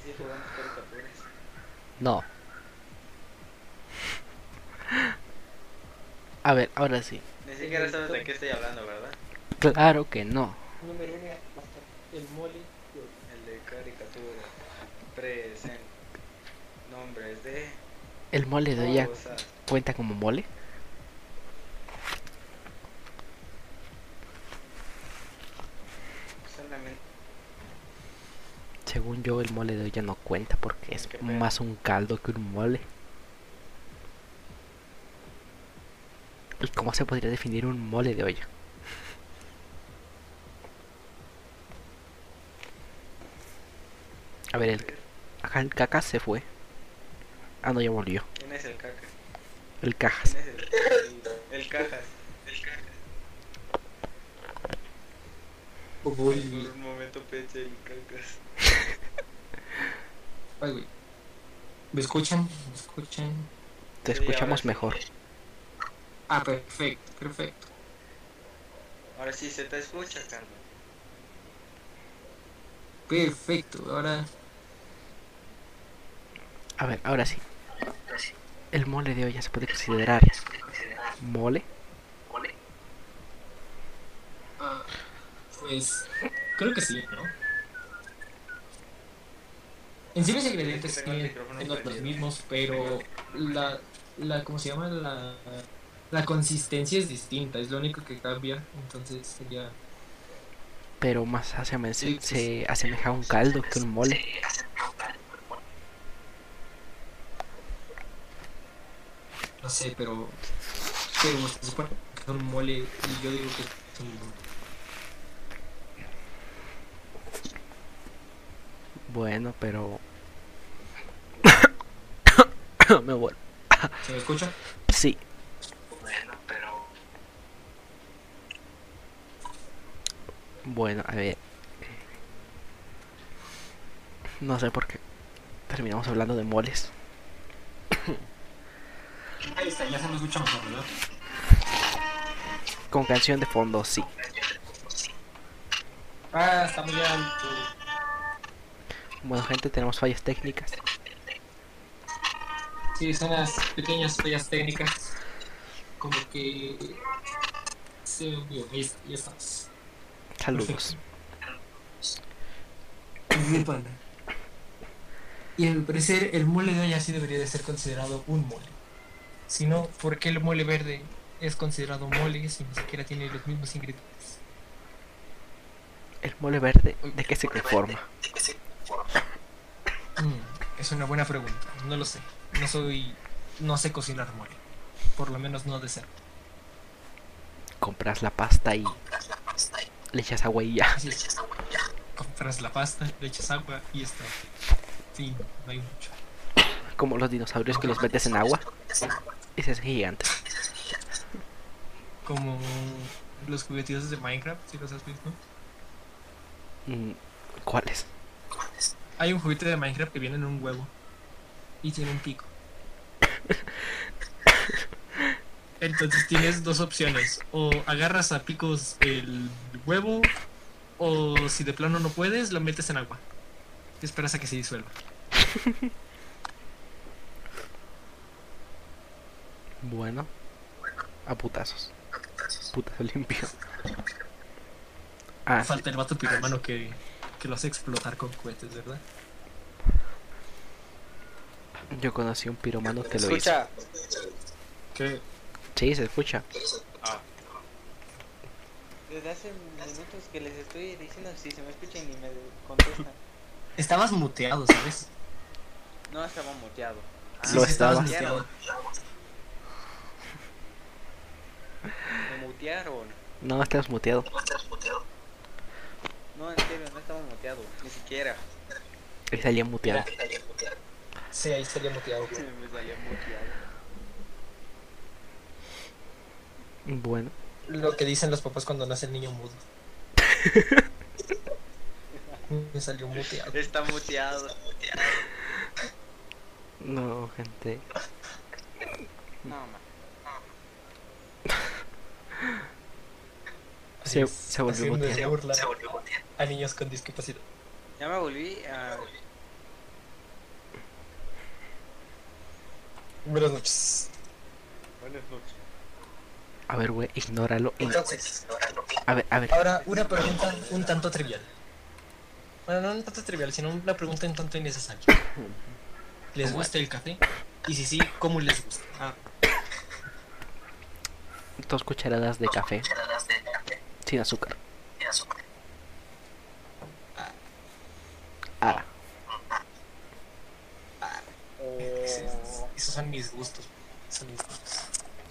Sí, jugamos caricaturas. No. A ver, ahora sí. Ni siquiera sabes de qué estoy hablando, ¿verdad? Claro que no. Número uno, el mole. El de caricaturas. Present. Nombres de ¿El mole de ella cosas. cuenta como mole? Solamente. Según yo, el mole de olla no cuenta porque es más un caldo que un mole. ¿Y cómo se podría definir un mole de olla? A ver, el, ajá, el caca se fue. Ah, no, ya volvió. ¿Quién es el caca? El cajas. ¿Quién es el, el, el cajas? El cajas. Por Uy, un momento pensé en cacas. Ay, güey. ¿Me escuchan? ¿Me escuchan? Te escuchamos sí. mejor. Ah, perfecto, perfecto. Ahora sí se te escucha, Carlos. Perfecto, ahora A ver, ahora sí. El mole de olla se puede considerar mole. Ah, pues creo que sí, ¿no? En sí los ingredientes siguen los mismos, pero la, la ¿cómo se llama? La, la consistencia es distinta, es lo único que cambia, entonces sería... Pero más aseme- Sí, se, pues. se asemeja a un caldo que un mole. No sé, pero... Pero se supone que es un mole y yo digo que es un mole. Bueno, pero... Me vuelvo. ¿Se me escucha? Sí. Bueno, a ver. No sé por qué terminamos hablando de moles. Ahí está, ya se me escucha mejor, ¿verdad? Con canción de fondo, sí. Ah, está muy alto. Bueno, gente, tenemos fallas técnicas. Sí, son las pequeñas fallas técnicas. Como que... Se movió, ahí está, ya estamos. Saludos. Mi. Y al parecer el mole de olla sí debería de ser considerado un mole. Si no, ¿por qué el mole verde es considerado mole si ni siquiera tiene los mismos ingredientes? El mole verde, ¿de qué se conforma? Mm, es una buena pregunta, no lo sé. No soy... no sé cocinar mole. Por lo menos no de ser. Compras la pasta y le echas agua y ya. Es. Compras la pasta, le echas agua y está. Fin, no hay mucho. Como los dinosaurios que los metes en agua y se hacen gigantes. Como los juguetitos de Minecraft, si los has visto. Mm, ¿Cuáles? Hay un juguete de Minecraft que viene en un huevo y tiene un pico. Entonces tienes dos opciones. O agarras a picos el huevo, o si de plano no puedes, lo metes en agua. Y esperas a que se disuelva. Bueno, a putazos. Putazo limpio. Ah, Falta el vato piromano que, que lo hace explotar con cohetes, ¿verdad? Yo conocí un piromano que lo hizo. Escucha. Que Sí, se escucha. Desde hace minutos que les estoy diciendo si se me escuchan y me contestan. estabas muteado, ¿sabes? No estaba muteado. Ah, Lo estabas estaba. muteado. Me mutearon. No, estás muteado. No, en serio, no estaba muteado. Ni siquiera. Y salía muteado. Sí, ahí estaría muteado. me salía muteado. Bueno, Lo que dicen los papás cuando nace el niño mudo. Me salió muteado. Está muteado. no, gente. No, man. Se, se volvió muteado. burla a niños con discapacidad. Ya me volví a. Buenas noches. Buenas noches. A ver, güey, ignóralo. ign- Entonces, A ver, a ver. ahora una pregunta un tanto trivial. Bueno, no un tanto trivial, sino una pregunta un tanto innecesaria. ¿Les gusta el café? Y si sí, ¿cómo les gusta? Ah, Dos cucharadas de café. Sin azúcar. Ah, esos, esos son mis gustos. Son mis gustos.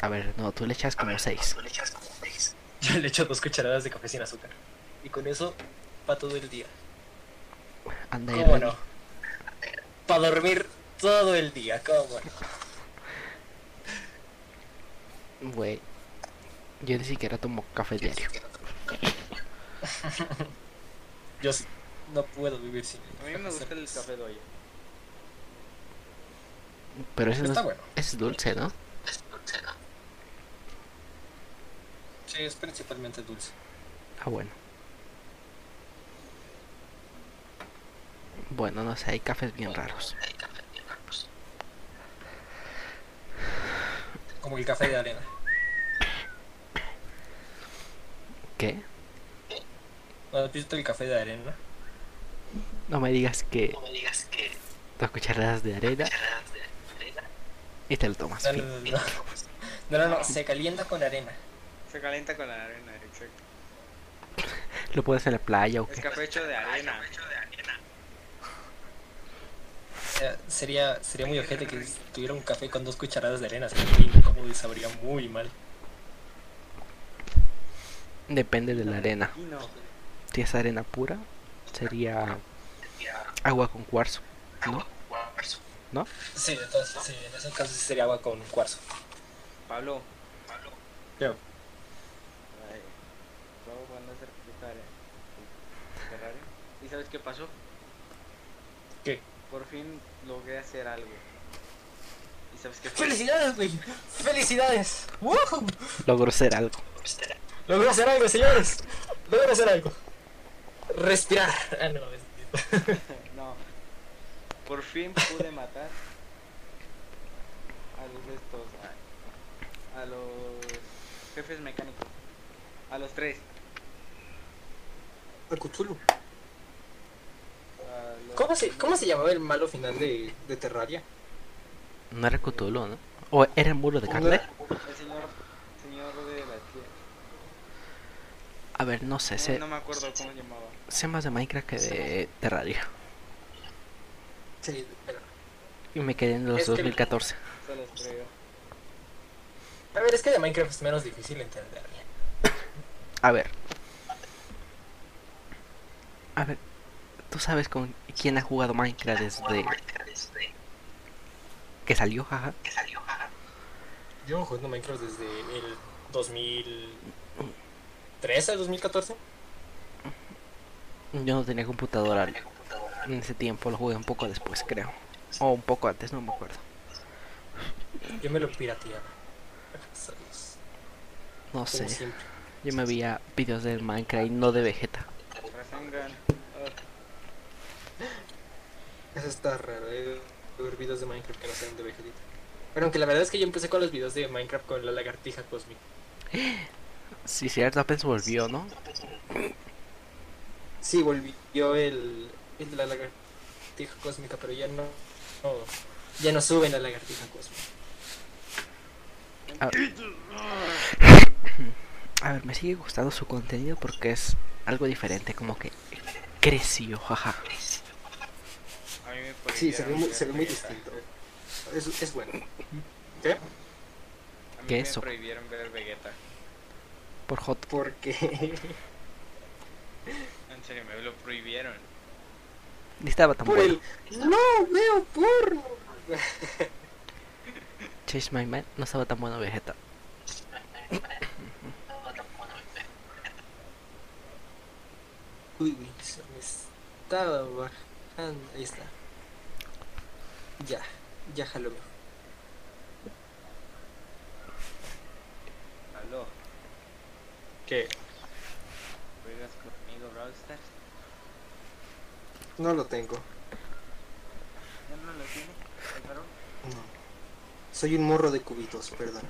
A ver, no, tú le echas como 6. Yo le echo dos cucharadas de café sin azúcar. Y con eso, para todo el día. Anda ¿Cómo no? Para dormir todo el día, ¿cómo no? Güey. Yo ni siquiera tomo café diario. Yo sí, no puedo vivir sin A mí me gusta el café de olla. Pero ese no es, bueno. ese es dulce, ¿no? Sí, es principalmente dulce. Ah, bueno. Bueno, no sé, hay cafés bien raros. Como el café de arena. ¿Qué? ¿No has visto el café de arena? No me digas que dos cucharadas de arena tomas. No, no, fin. no, no. No, no, no, se calienta con arena. Se calienta con la arena, exacto. ¿Lo puedes en la playa o Es qué? café hecho de arena. Sea, sería, sería muy ojete que tuviera un café con dos cucharadas de arena. Sería muy incómodo y sabría muy mal. Depende de la arena. Si es arena pura, sería agua con cuarzo, ¿no? Sí, entonces, sí, en ese caso sí sería agua con cuarzo. Pablo. Yo. Ay, Luego van a hacer Ferrari. ¿Y sabes qué pasó? ¿Qué? Por fin logré hacer algo. ¿Y sabes qué fue? ¡Felicidades, güey! ¡Felicidades! ¡Woohoo! Logro hacer algo. Logró hacer algo, señores. Logró hacer algo. Respirar. Ah, no, es- no. Por fin pude matar a los de estos. A, a los jefes mecánicos. A los tres. A Cthulhu. A ¿Cómo se, ¿Cómo se llamaba el malo final de, de Terraria? No era Cthulhu, ¿no? ¿O era el muro de carne? El señor, señor de la tierra. A ver, no sé, sé, No, no me acuerdo cómo se llamaba. sé más de Minecraft que de Terraria. Sí, pero... Y me quedé en los Es que- 2014. Se los creo. A ver, es que de Minecraft es menos difícil entender. A ver. A ver, ¿tú sabes con quién ha jugado Minecraft desde que salió? Jaja. Yo jugando Minecraft desde el 2013, 2014. Yo no tenía computadora en ese tiempo, lo jugué un poco después, creo. O un poco antes, no me acuerdo. Yo me lo pirateaba. No sé. Yo me veía videos de Minecraft y no de Vegeta. Eso está raro, eh. Ver videos de Minecraft que no sean de Vegetita. Pero aunque la verdad es que yo empecé con los videos de Minecraft con la lagartija cósmica. Sí, cierto, apenas volvió, ¿no? Sí, volvió el, el de la lagartija cósmica, pero ya no, no ya no suben la lagartija cósmica. A ver, me sigue gustando su contenido porque es algo diferente, como que creció, jaja. A mí me Sí, se ve muy, se ve muy distinto. Es, es bueno. ¿Qué? A mí ¿Qué me es eso? prohibieron ver Vegeta. Por Hot. Porque En serio, me lo prohibieron. Ni estaba tan por bueno. el no veo porno. Chase My Man no estaba tan bueno Vegeta. Uy, uy, se me estaba bajando. Ahí está. Ya, ya jaló. Aló, ¿Qué? ¿juegas conmigo Brawl Stars? No lo tengo. ¿Ya no lo tiene? ¿El varón? No. Soy un morro de cubitos, perdón.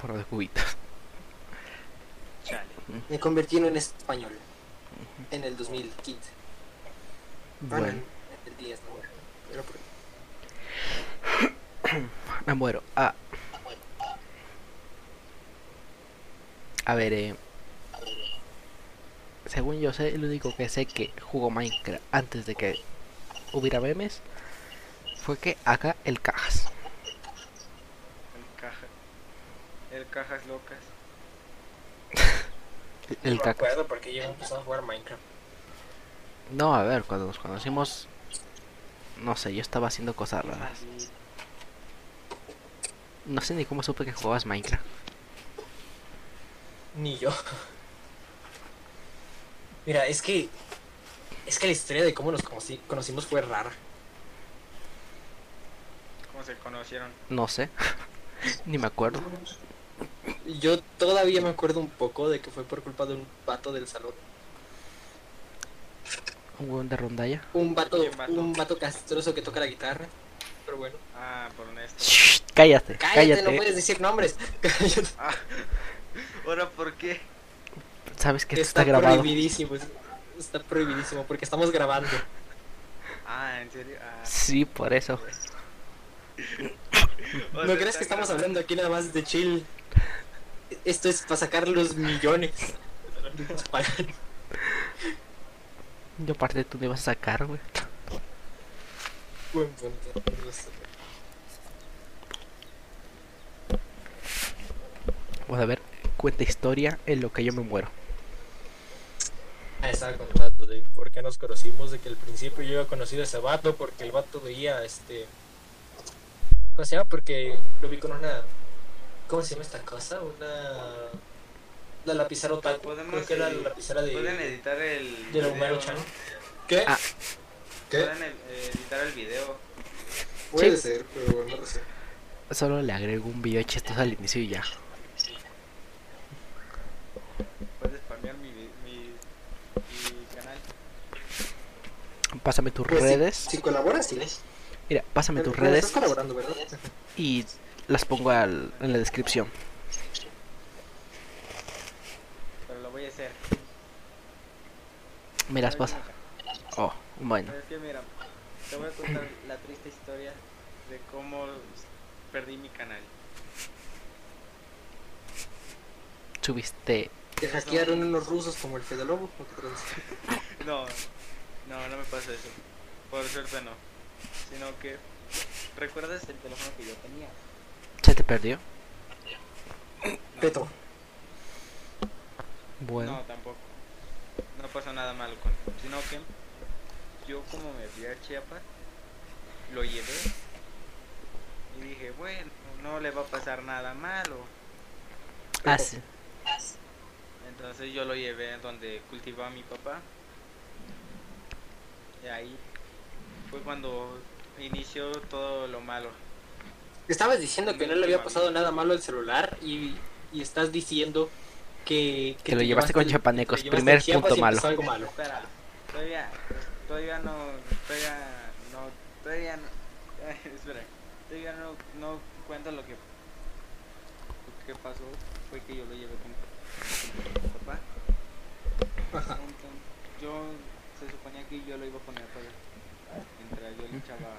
Por de cubitos. Chale. Me convertí en un español. En el 2015. Bueno, Bueno, en el 10, no, bueno, pero por me muero. Ah. A ver, eh. Según yo sé, el único que sé que jugó Minecraft antes de que hubiera memes fue que acá el cajas. El caja. el Cajas Locas. El no me caca. acuerdo porque yo empezó a jugar Minecraft. No, a ver, cuando nos conocimos. No sé, yo estaba haciendo cosas raras. No sé ni cómo supe que jugabas Minecraft. Ni yo. Mira, es que. Es que la historia de cómo nos conocí- conocimos fue rara. ¿Cómo se conocieron? No sé. ni me acuerdo. Yo todavía me acuerdo un poco de que fue por culpa de un vato del salón. Un hueón de rondalla. Un vato, un vato castroso que toca la guitarra. Pero bueno. Ah, por. Shh, cállate, Cállate, cállate. no puedes decir nombres. Cállate. Ah, ¿Ahora por qué? Sabes que esto está está grabado. prohibidísimo. Está prohibidísimo porque estamos grabando. Ah, ¿en serio? Ah, Sí, por eso. ¿No crees que estamos hablando aquí nada más de chill? Esto es para sacar los millones. Yo aparte tú me ibas a sacar, güey. Buen punto. Vamos a ver, cuenta historia en lo que yo me muero. Ah, estaba contando de por qué nos conocimos, de que al principio yo había conocido a ese vato porque el vato veía este... ¿Cómo se llama? Porque lo vi con una... ¿Cómo se llama esta cosa? Una... La lapicera otaku. Creo que era la lapicera de... Pueden editar el. de la video, Homero ¿no? Chan. ¿Qué? Ah. Pueden ed- editar el video. Puede Sí. ser, pero no lo sé. Solo le agrego un video chistoso al inicio y ya. Puedes spamear mi, vi- mi, mi canal. Pásame tus Pues redes. Si, colaboras, sí. Mira, pásame tus redes Estás colaborando, ¿verdad? y las pongo al- en la descripción. Pero lo voy a hacer. Me las ¿Sabes pasa. Oh, bueno. Pero es que mira, te voy a contar la triste historia de cómo perdí mi canal. Subiste. Te hackearon unos rusos como el Fede Lobo. No, no, no me pasó eso. Por suerte no. Sino que, ¿recuerdas el teléfono que yo tenía? ¿Se te perdió? No, Peto. Bueno. No, tampoco. No pasó nada malo con Sino que yo como me fui a Chiapas, lo llevé y dije, bueno, no le va a pasar nada malo. Ah, sí. Entonces yo lo llevé donde cultivaba mi papá. Ahí fue cuando inició todo lo malo. Estabas diciendo que no le había pasado nada malo al celular y, y estás diciendo que... Que lo te llevaste con chapanecos, primer punto malo. algo malo. Espera, todavía, todavía no, todavía no, todavía no, espera, todavía no, no cuento lo que, lo que pasó, fue que yo lo llevé con, con mi papá. Entonces, yo, que yo lo iba a poner a pagar, mientras yo le echaba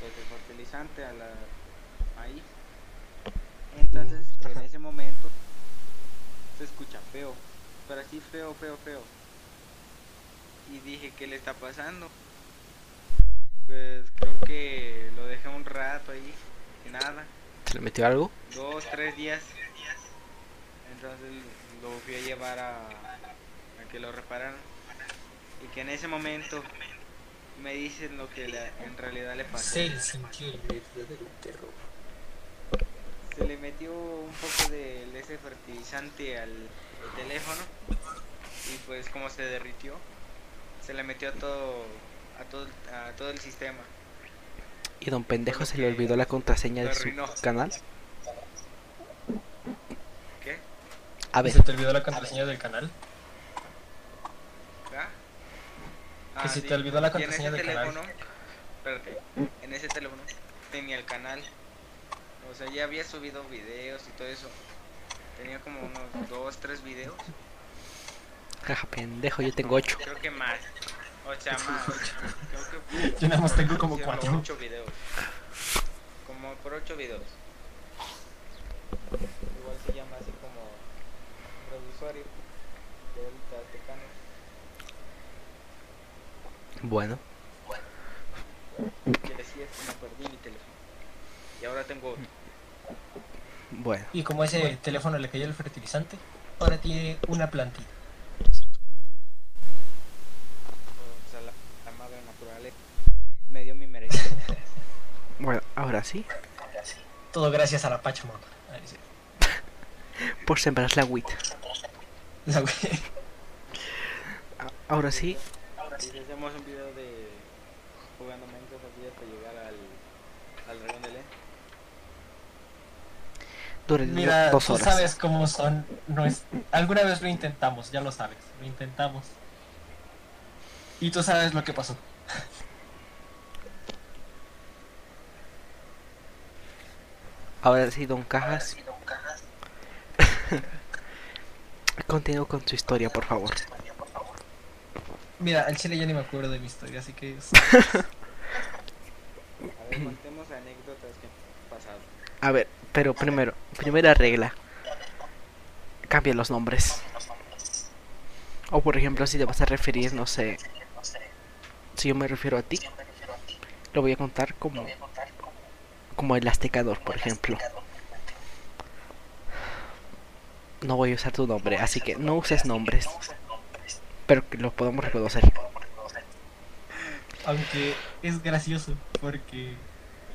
pues, el fertilizante a la maíz. Entonces, en ese momento, se escucha feo, pero así feo, feo, feo. Y dije, ¿qué le está pasando? Pues creo que lo dejé un rato ahí, y nada, ¿Se le metió algo? dos, tres días. Entonces lo fui a llevar a, a que lo repararan. Y que en ese momento me dicen lo que le- en realidad le pasó. Se sintió el verdadero terror. Se le metió un poco de ese fertilizante al, teléfono y pues como se derritió, se le metió a todo a todo a todo el sistema. ¿Y don pendejo se le olvidó la contraseña de su canal? ¿Qué? A ver, ¿Se te olvidó la contraseña del canal? ¿Ah? Que Ah, si sí. te olvidó la contraseña ese del canal. teléfono, espérate, en ese teléfono tenía el canal. O sea, ya había subido videos y todo eso. Tenía como unos dos, tres videos. jaja pendejo, yo tengo ocho. Creo que más. O sea, más. Creo que Yo nada más tengo como hicieron cuatro. ocho videos. Como por ocho videos. Igual se llama así como de usuario. De ahorita Tecano. Bueno, Que decía que me perdí mi teléfono. Y ahora tengo otro. Bueno, Y como ese teléfono le cayó el fertilizante, ahora tiene una plantita. O sea, la, la madre naturaleza me dio mi merecido. bueno, ahora sí, Todo gracias a la Pachamama. Sí. por sembrar la wheat. La. A- Ahora sí, Hacemos un video de jugando Minecraft así hasta llegar al, al dragón de Len. Mira, dos tú horas. sabes cómo son. No es... Alguna vez lo intentamos, ya lo sabes. Lo intentamos. Y tú sabes lo que pasó. Ahora sí, Don Cajas. Continúo con su historia, por favor. Mira, al chile ya ni me acuerdo de mi historia, así que A ver, contemos anécdotas que han pasado. A ver, pero primero, primera regla. Cambia los nombres. O por ejemplo, si te vas a referir, no sé. Si yo me refiero a ti, lo voy a contar como como el astecador, por ejemplo. No voy a usar tu nombre, así que no uses nombres. Pero que lo podemos reconocer. Aunque es gracioso, porque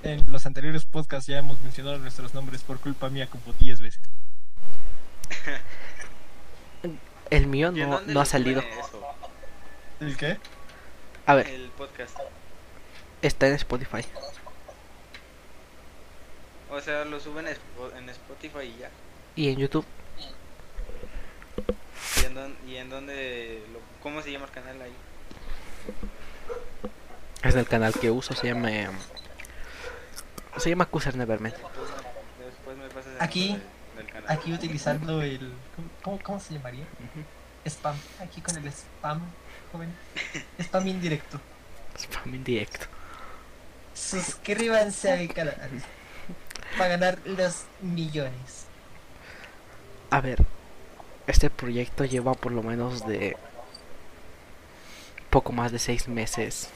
en los anteriores podcasts ya hemos mencionado nuestros nombres por culpa mía como 10 veces. El mío ¿Y en no, no ha salido. eso? ¿El qué? A ver, El podcast. está en Spotify. O sea, lo suben en Spotify y ya. Y en YouTube, ¿Y en, dónde, y en dónde lo- ¿Cómo se llama el canal ahí? es el canal que uso, se llama. Se llama Cuser Nevermind. Después me, pasas el Aquí- nombre del canal. Aquí utilizando el... ¿Cómo, cómo se llamaría? Spam. Aquí con el spam, joven. Spam indirecto. Spam en directo. Suscríbanse al canal. Para ganar los millones. A ver, este proyecto lleva por lo menos de poco más de seis meses.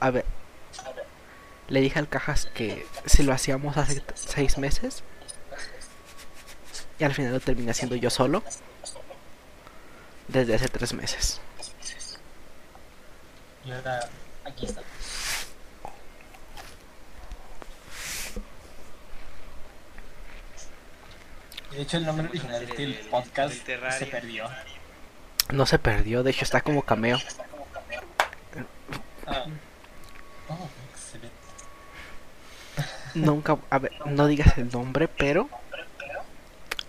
A ver, le dije al Cajas que si lo hacíamos hace seis meses y al final lo terminé haciendo yo solo desde hace tres meses. Y ahora aquí está. De hecho el nombre original serie del del- podcast del se perdió. No se perdió, de hecho está como cameo. Ah. Oh, excelente. Nunca, a ver, no digas el nombre, pero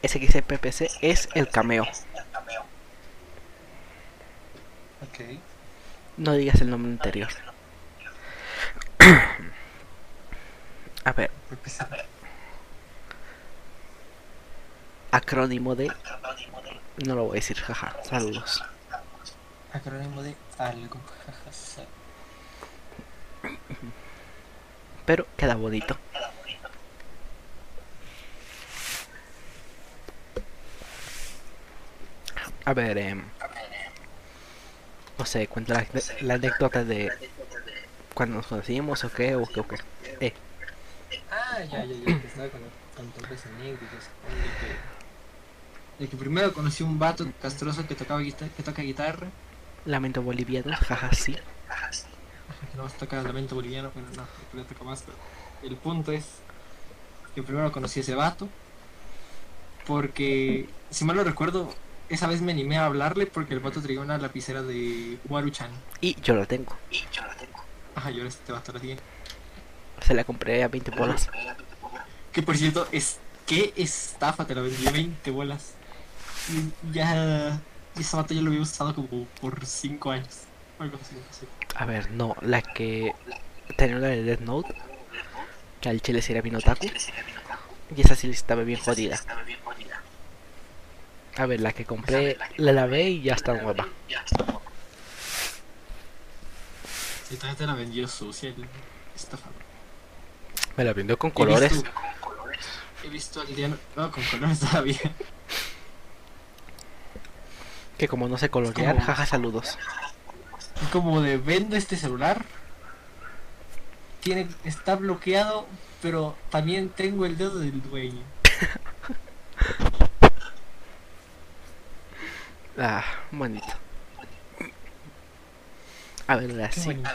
ese que dice PPC es el cameo. Ok. No digas el nombre anterior. A ver, acrónimo de. No lo voy a decir, jaja. Saludos. Acrónimo de algo. jajaja. Pero queda bonito. A ver, em, no sé, cuenta la, la anécdota de cuando nos conocimos o qué, o qué, o qué. Eh, Ah, ya, ya, ya. Que estaba con tantas anécdotas. De que, de que primero conocí un vato castroso que tocaba guita- que toca guitarra. lamento boliviano, jaja, sí. que no toca lamento boliviano, pero no, le toca más. Pero el punto es que primero conocí a ese vato. Porque, si mal no recuerdo, esa vez me animé a hablarle porque el vato traía una lapicera de Waruchan. Y yo lo tengo. Ajá, yo ahora este vato la tiene. Se la compré a 20 bolas. Que por cierto, es qué estafa, te la vendí a 20 bolas. Ya. Y ese vato ya lo había usado como por 5 años. Algo así, sé. A ver, no, la que tenía una de Death Note, que al chile sí era bien otaku, y esa sí estaba bien jodida. A ver, la que compré, la lavé y ya está nueva. Si todavía te la vendió sucia estafador. Me la vendió con colores. He visto al día. No, con colores todavía. Que como no sé colorear, Como- jaja, saludos. Es como de vendo este celular. tiene, está bloqueado, pero también tengo el dedo del dueño. Ah, bonito. A ver, ahora Qué sí. bonito.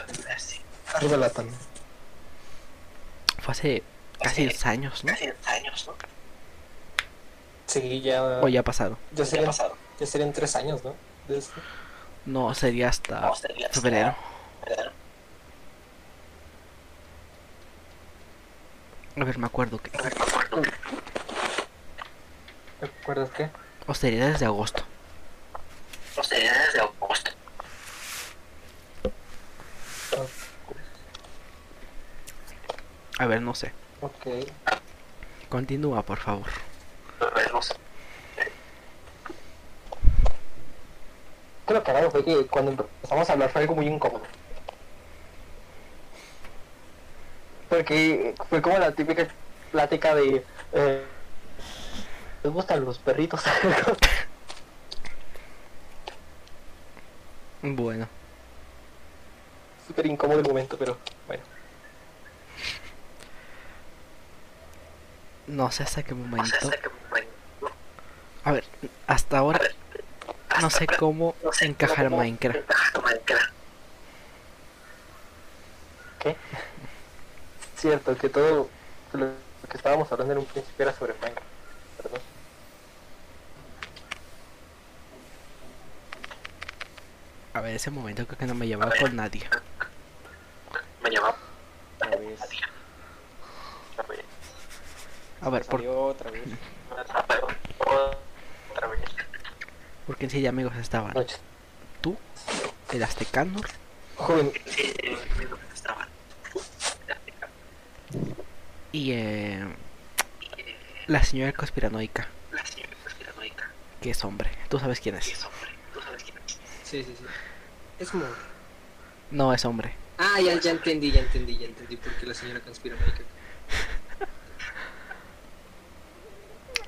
Arriba la también. Fue hace casi dos años, ¿no? Sí, ya. O ya ha pasado. Ya serían, ya serían tres años, ¿no? De esto. No, sería hasta febrero. A ver, me acuerdo que. ¿Te acuerdas qué? O sería desde agosto. A ver, no sé. Ok. Continúa, por favor. Que lo cagado fue que cuando empezamos a hablar fue algo muy incómodo. Porque fue como la típica plática de... Eh, ¿Te gustan los perritos? Bueno, Súper incómodo el momento, pero bueno. no sé hasta qué momento. A ver, hasta ahora no sé cómo encajar Minecraft. ¿Qué? Cierto, que todo lo que estábamos hablando en un principio era sobre Minecraft. Perdón. A ver, ese momento creo que no me llevaba con nadie. Otra vez. A ver, por, Salió otra vez. porque en sí de amigos estaban tú, el Aztecanor Joven, y eh, la señora conspiranoica, que es hombre. Tú sabes quién es. Sí, sí, sí. Es como... No es hombre. Ah, ya, ya entendí, ya entendí, ya entendí por qué la señora conspiranoica.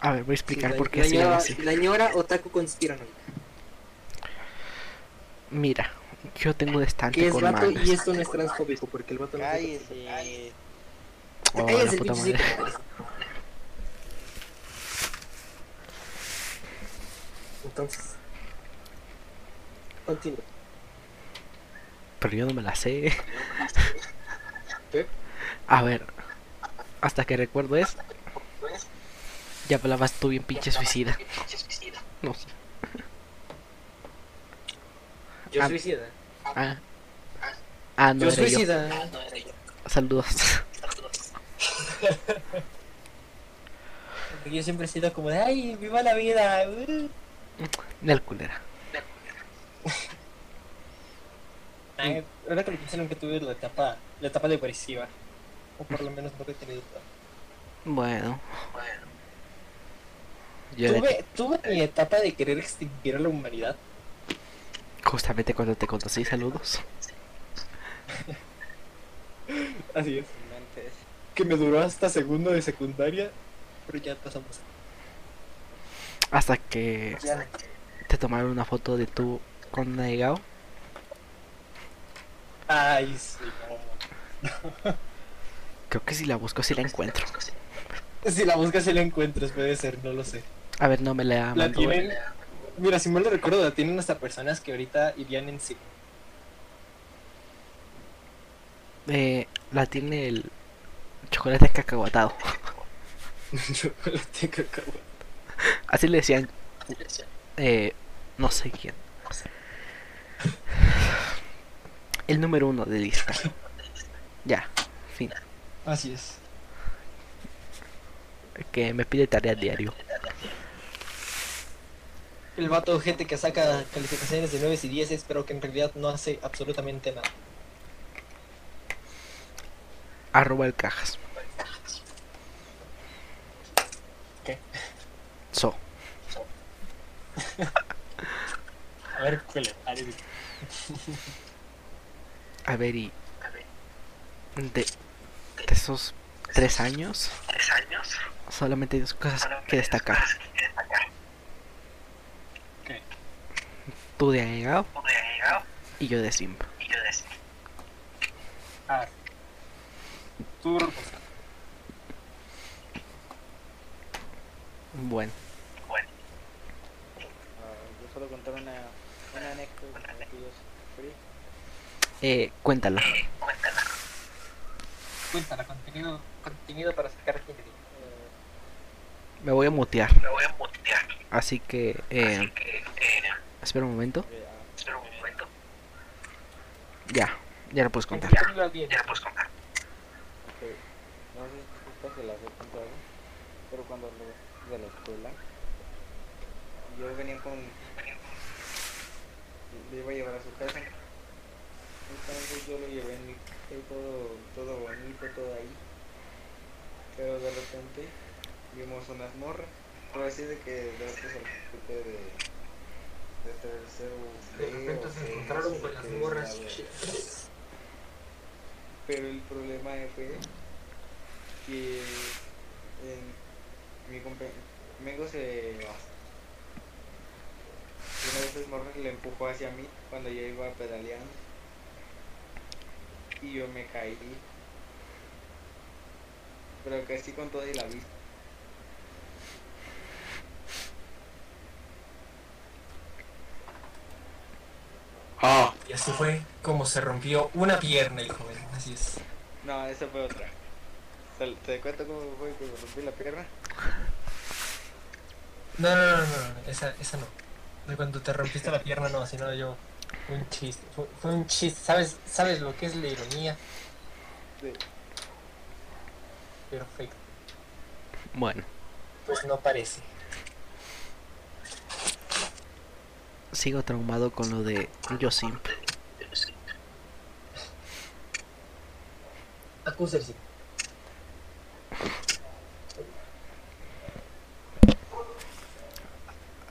A ver, voy a explicar por qué la se llama señora, así. la señora Otaku conspiranoica. Mira, yo tengo un estante Que es con vato mangas. y esto no es transfóbico porque el vato no Cállese. Oh, Cállese, la el puta madre. Entonces, continúa. Pero yo no me la sé. ¿Qué? A ver, hasta que recuerdo es. Ya hablabas tú bien pinche suicida. No sé. Yo Ah. suicida. Ah, ah no Yo era yo. suicida. Saludos. Porque yo siempre he sido como de, ay, viva la vida. uh". Del culera. Ay, ahora que lo pienso nunca tuve la etapa, la etapa depresiva. O por lo menos no he tenido. Bueno. Tuve, tuve mi etapa de querer extinguir a la humanidad. justamente cuando te conocí, saludos. Así es. Que me duró hasta segundo de secundaria. Pero ya pasamos. Hasta que Ya. te tomaron una foto de tú con Naegao. Ay, sí, no. Creo que si la busco, si la encuentro. Si la buscas y la encuentras, puede ser, no lo sé. A ver, no me la La tienen. Mira, si mal no recuerdo, la tienen hasta personas que ahorita irían en sí. Eh, la tiene el chocolate cacahuatado. Chocolate cacao. Así le decían. Eh, no sé quién. El número uno de lista. Ya, fin. Así es. Que me pide tarea diario. El vato gente que saca calificaciones de 9 y 10, pero que en realidad no hace absolutamente nada. Arroba el cajas. ¿Qué? So. A ver, ¿cuál es? A ver, y. De, de esos tres años. Solamente hay dos cosas que destacar. ¿Qué? Tú de Aegao y yo de Simba. Ah, Estuvo hermoso. Bueno, Ah, yo solo contar una, una anécdota que yo sufrí. eh, cuéntala. Cuéntala, contenido, contenido para sacar gente. Eh, Me voy a mutear. Así que, eh, espera un momento. eh, ah, Ya, ya lo puedes contar. Contenido bien. ok. No sé si esta se las he contado, pero cuando regresé de la escuela, yo venía con. Le iba a llevar a su casa. Entonces yo lo llevé en mi todo, todo bonito, todo ahí. Pero de repente vimos unas morras. Pero así de que de repente se de, de tercero De B repente se encontraron con las morras. Pero el problema fue que en mi compañero Mengo se Una de esas morras le empujó hacia mí cuando yo iba pedaleando. Y yo me caí. Pero casi con toda y la vista. Ah, y así fue como se rompió una pierna el joven. Así es. No, esa fue otra. ¿Te, cuento cómo fue que me rompí la pierna? No, no, no, no, no, esa, esa no. De cuando te rompiste la pierna, no, sino yo. Un chiste. Fue, fue un chiste. ¿Sabes, ¿Sabes lo que es la ironía? Sí. Perfecto. Bueno, Pues no parece. sigo traumado con lo de yo simp. Acúsese.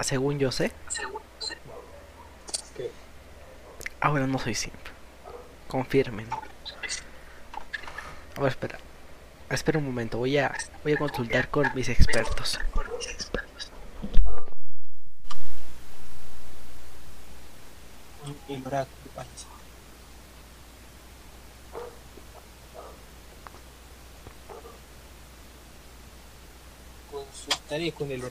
Según yo sé, ¿Qué? ahora no soy simp. Confirmen. A ver, espera. Espera un momento, voy a, voy a consultar con mis expertos. El Consultaré con el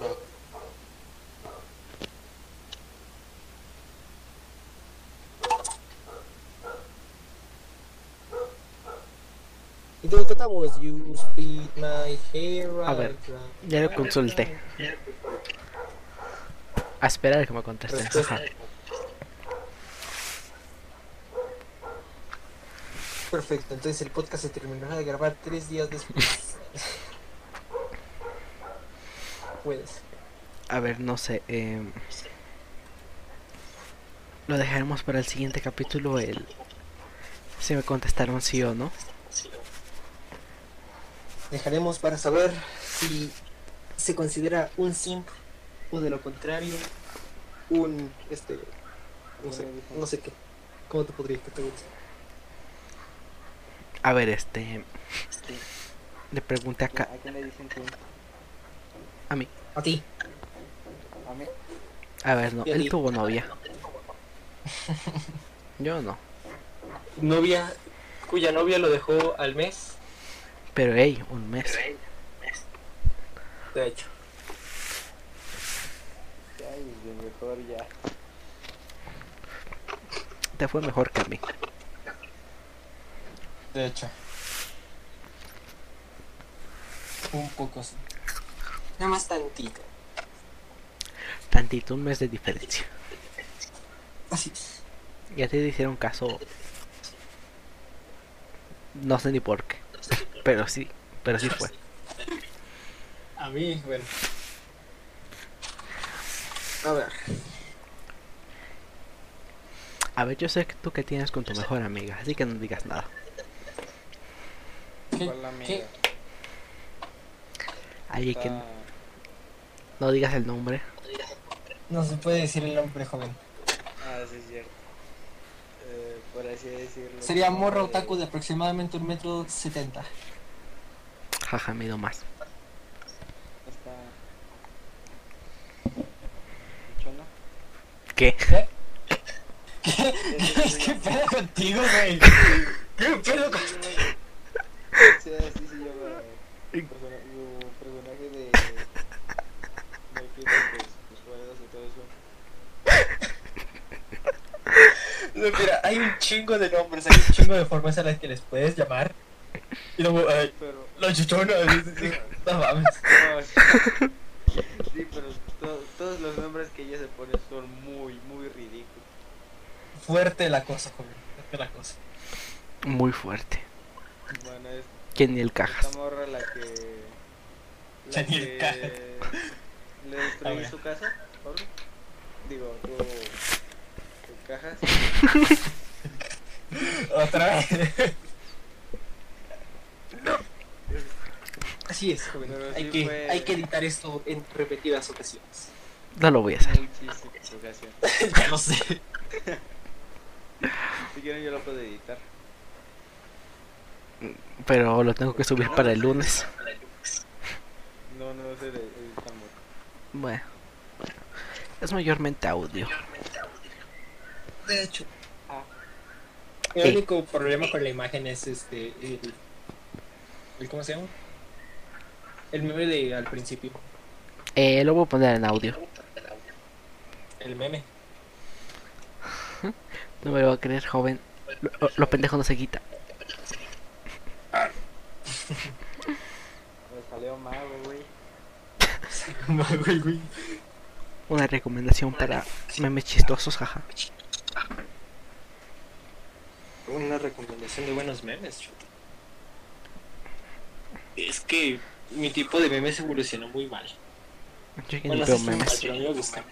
hair A ver, Ya lo consulté. A esperar a que me contesten. Perfecto, entonces el podcast se terminará de grabar tres días después. Puedes. A ver, no sé. em, lo dejaremos para el siguiente capítulo. El si me contestaron sí o no. Dejaremos para saber si se considera un simp o de lo contrario un este no sé, no sé qué. ¿Cómo te podría que te guste? A ver, este. Le pregunté ¿A acá quién le dicen tú? A mí. A ti. A mí. A ver, no. Él tuvo novia. Yo no. Novia cuya novia lo dejó al mes, Pero hey, un mes. de hecho. Ay, de mejor ya. Te fue mejor que a mí. De hecho. Un poco sí. Nada más tantito. Tantito, un mes de diferencia. Así es. Y a ti te hicieron caso. No sé ni por qué. Pero sí, pero sí fue. A mí, bueno. A ver. A ver, yo sé que tú que tienes con tu mejor amiga, así que no digas nada. ¿Qué? ¿Cuál amiga? ¿Qué? Ahí que Está- no digas el nombre. No se puede decir el nombre, joven. Ah, sí es cierto. Eh, por así decirlo. Sería morro otaku de aproximadamente un metro setenta. Jaja, mido más. Está... ¿Bichona? ¿Qué? ¿Qué, ¿Qué pedo contigo, güey? ¿Qué pedo contigo? Chingo de nombres, hay un chingo de formas en las que les puedes llamar. Y luego, ay, Pero, la chichona, no mames. no, sí, sí, pero to- todos los nombres que ella se pone son muy, muy ridículos. Fuerte la cosa, joven, fuerte la cosa. Muy fuerte. Bueno, es Que ni el cajas. esta morra la que. La Ya ni el que caja. le A destruí ver. su casa, Pablo. Digo, tu, tu cajas. Otra vez. Así es, joven. Hay sí que, fue- hay que editar esto en repetidas ocasiones. No lo voy a hacer. Muchísimas ocasiones. ya lo sé. Si quieren, yo lo puedo editar. Pero lo tengo que subir para el lunes. No, no le editamos. Bueno. Es mayormente audio. De hecho. El único problema con la imagen es este. El, el- ¿Cómo se llama? El meme de al principio. Eh, lo voy a poner en audio. El meme. No me lo va a creer, joven. Lo, lo- lo pendejo no se quita. Me salió mago, güey. Güey, güey. Una recomendación para memes chistosos, jaja. Una recomendación de buenos memes, chuta. Es que mi tipo de memes evolucionó muy mal. Yo Bueno, memes. pero a mí me gusta.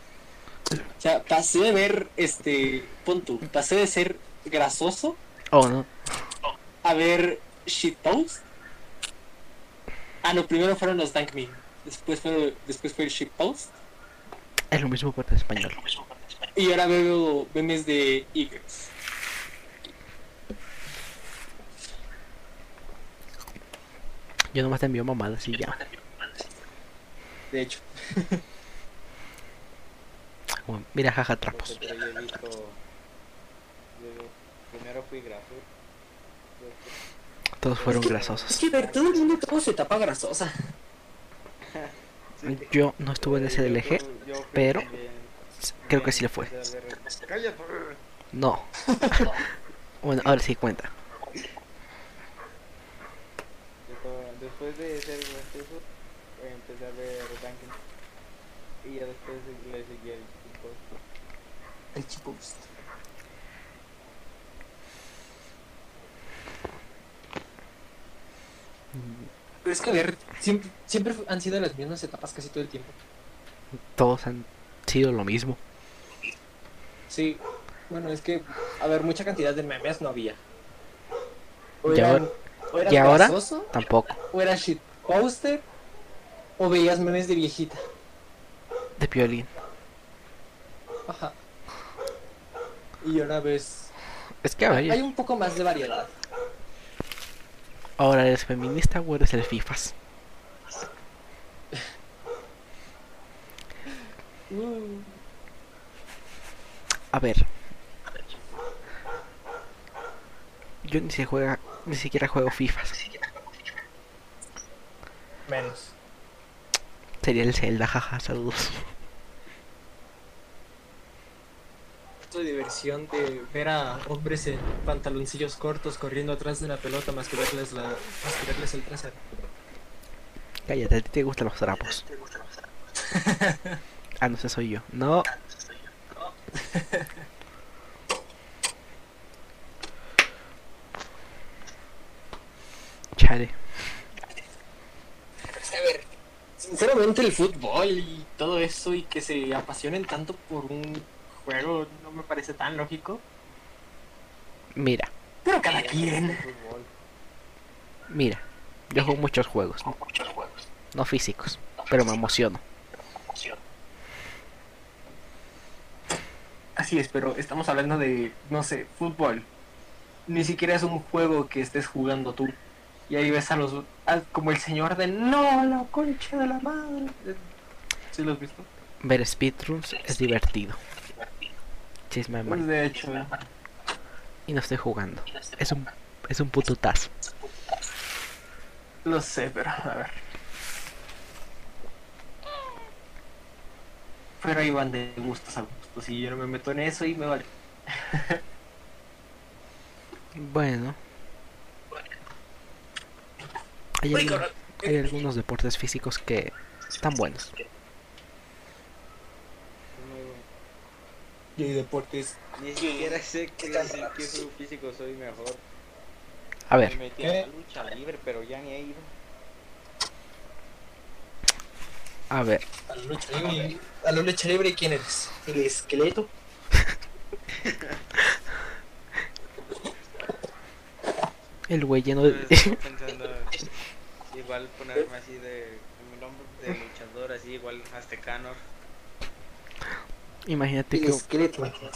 O sea, pasé de ver, este, pon tú, pasé de ser grasoso Oh, no. a ver shitpost. Ah, no, primero fueron los Dank Me. Después fue, después fue el shitpost. Es lo mismo pero en español. Y ahora veo memes de Eagles. Yo nomás te envío mamadas y ya. De hecho, Como, Mira, jaja, trapos. pero yo he visto. yo- primero fui después- Todos fueron es grasosos. que ver, todo el mundo todo se tapa grasosa. Yo no estuve en ese DLG. pero también- Creo que sí le fue. No. Bueno, ahora sí cuenta. Después- de ser gracioso, empecé a ver Duncan. Y ya después le seguí el tipo. El shitpost. Pero es que a ver, siempre, siempre han sido las mismas etapas casi todo el tiempo. Todos han sido lo mismo. Sí, bueno, es que, a ver, mucha cantidad de memes no había. Eran- o y ahora- grasoso, Tampoco. o eras shitposter, o veías memes de viejita. De violín. Ajá. Y ahora ves. Es que Hay un poco más de variedad. ahora eres feminista o eres el FIFAs. Uh, A ver. Yo ni se juega, ni siquiera juego FIFAs. menos. Sería el Zelda, jaja, saludos. de diversión de ver a hombres en pantaloncillos cortos corriendo atrás de la pelota más que verles, la, más que verles el trasero. Cállate, a ti te gustan los trapos. Ah, no sé, soy yo. No. Chale. Es que, a ver, sinceramente el fútbol y todo eso y que se apasionen tanto por un juego no me parece tan lógico. Mira, Pero cada quien. Mira. Yo juego muchos juegos. No físicos. Pero me emociono. Así es, pero estamos hablando de, no sé, fútbol. Ni siquiera es un juego que estés jugando tú. Y ahí ves a los... a- como el señor de... No, la concha de la madre. ¿Sí lo has visto? Ver speedruns es divertido. Chisme Pues de hecho... Y no estoy jugando. Es un, es un puto tazo. Lo sé, pero a ver. Pero ahí van de gustos a gustos y yo no me meto en eso y me vale. Bueno. Hay, Uy, algún- cabrón. hay algunos deportes físicos que están buenos. Y hay deportes. Ni siquiera sé qué, qué físico soy mejor. A Me ver, metí ¿Qué? a la lucha libre, pero ya ni he ido. a ver. A la lucha libre. A la lucha libre, ¿quién eres? ¿El esqueleto? El güey lleno de... igual ponerme así de mi nombre de luchador, así igual aztecano. Imagínate que...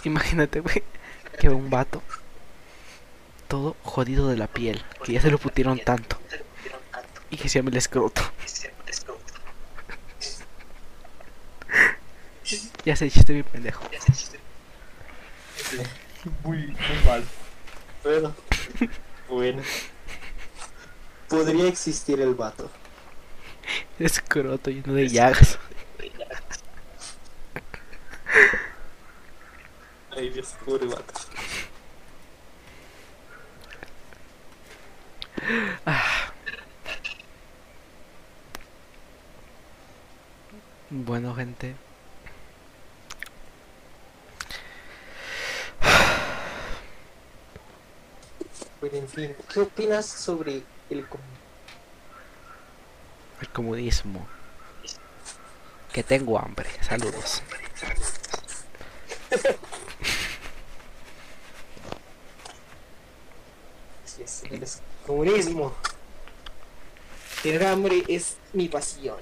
Imagínate, güey, que un vato todo jodido de la piel, que ya se lo putieron tanto y que se llama el escroto. Ya se chiste bien pendejo. Muy, muy mal. Bueno. Bueno. Podría existir el vato. Escroto lleno de llagas. Ay, Dios, pobre vato. Bueno, gente. Pero en fin, ¿qué opinas sobre el comunismo? El comunismo. Que tengo hambre. Saludos. El comunismo. Tener hambre es mi pasión.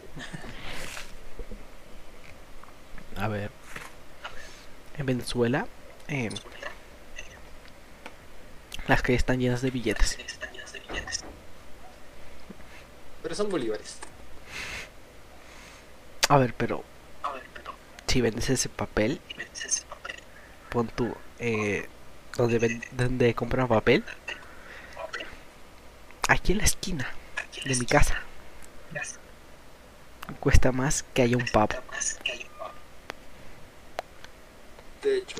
A ver. En Venezuela, eh, las calles están llenas de billetes. Pero son bolívares. A ver, pero si vendes ese papel, pon tú eh, donde, ven- donde compran papel, aquí en la esquina de mi casa, cuesta más que haya un pavo. De hecho.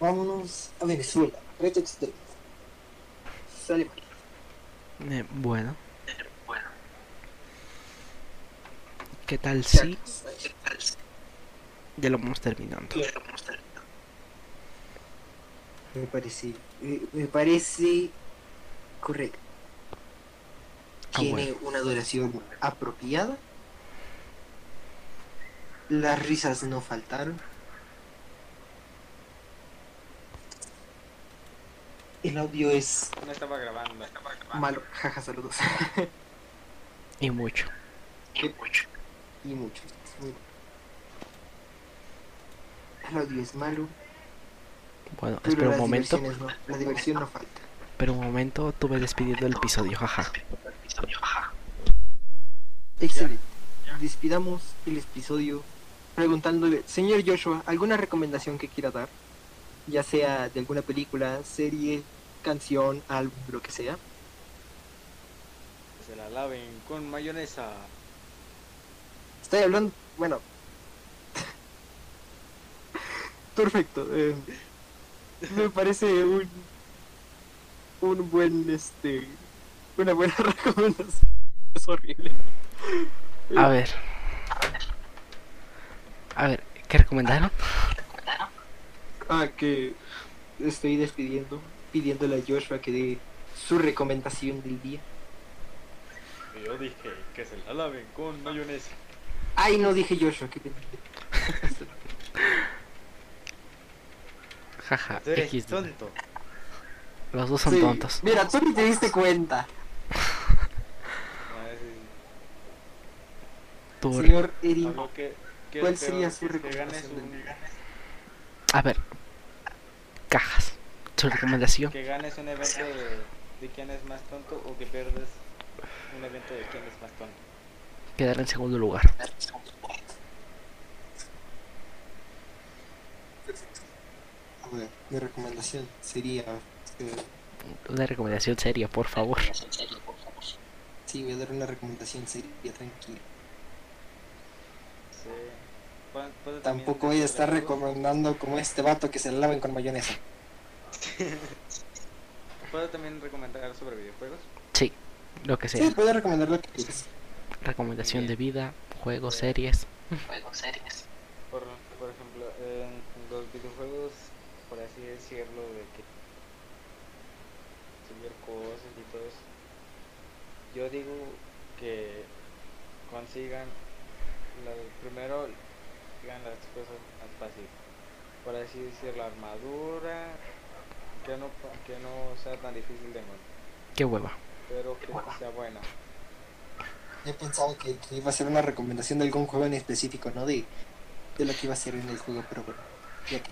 Vámonos a Venezuela. Reto extremo. Sale mal. Eh, bueno. ¿Qué tal si ya lo vamos terminando? Me parece, me, me parece correcto. Ah, Tiene una duración apropiada. Las risas no faltaron. El audio es No estaba grabando, no estaba grabando. malo. Jaja, saludos. Y mucho. y mucho. muy- El audio es malo. Bueno, Pero espera un momento. no- la diversión no falta. Pero un momento, tuve despidiendo el episodio, jaja. Excelente. Despidamos el episodio preguntándole, señor Joshua, ¿alguna recomendación que quiera dar? Ya sea de alguna película, serie, canción, álbum, lo que sea. Que se la laven con mayonesa. Estoy hablando, bueno. Perfecto. eh, me parece un un buen este una buena recomendación. Es horrible. A ver. A ver, ¿qué recomendaron? Ah, que estoy despidiendo, pidiéndole a Joshua que dé su recomendación del día. Yo dije que se la laven con mayonesa. Ay, no dije Joshua, pendejo. Jaja, Tú eres X. tonto. Los dos son Sí, tontos. Mira, tú ni te diste cuenta. Ah, Señor Eri, Hablo que, que ¿Cuál sería su que ganes recomendación un, del A ver. Cajas. Su recomendación. que ganes un evento de, de quién es más tonto o que pierdes un evento de quién es más tonto. Quedar en segundo lugar. a ver, mi recomendación sería eh, Una recomendación seria, por favor. Sí, voy a dar una recomendación seria, tranquilo. Sí. Tampoco voy a estar recomendando como este vato que se la laven con mayonesa. ¿Puedo también recomendar sobre videojuegos? Sí, lo que sea. Sí, puedo recomendar lo que quieras. Recomendación de vida, juegos, series. Por, por ejemplo, en los videojuegos, por así decirlo, de que subir cosas y todo eso, yo digo que consigan, la- primero las cosas más fáciles, por así decir, la armadura, que no, que no sea tan difícil de encontrar, Qué hueva. pero que sea buena. Yo pensaba que, que iba a ser una recomendación de algún juego en específico, no de, de lo que iba a ser en el juego, pero bueno. ya que.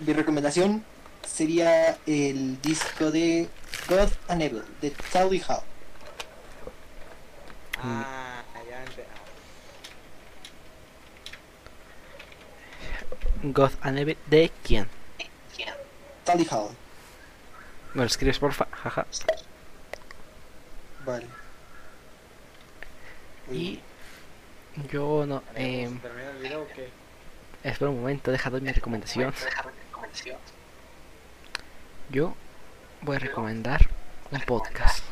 Mi recomendación sería el disco de God and Evil, de Tally Hall. Ah, ya ente- ah, God and Evil, ¿de quién? Tally Hall, ¿Me lo escribes porfa? Jaja. vale. Y yo no. Eh, ¿Haremos terminar el video o qué? espera un momento, deja doy mi recomendación. Yo voy a recomendar un podcast.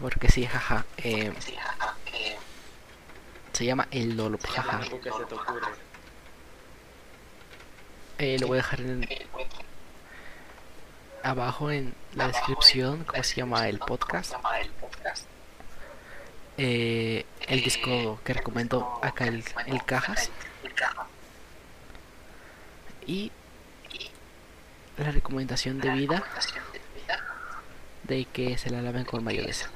Porque sí, jaja. eh, se llama El Lolop, jaja. Algo que se te ocurre. Eh, lo voy a dejar en, abajo en la descripción cómo se llama el podcast. Eh, el disco que recomiendo acá el, el Cajas. Y la recomendación de vida de que se la laven con mayonesa.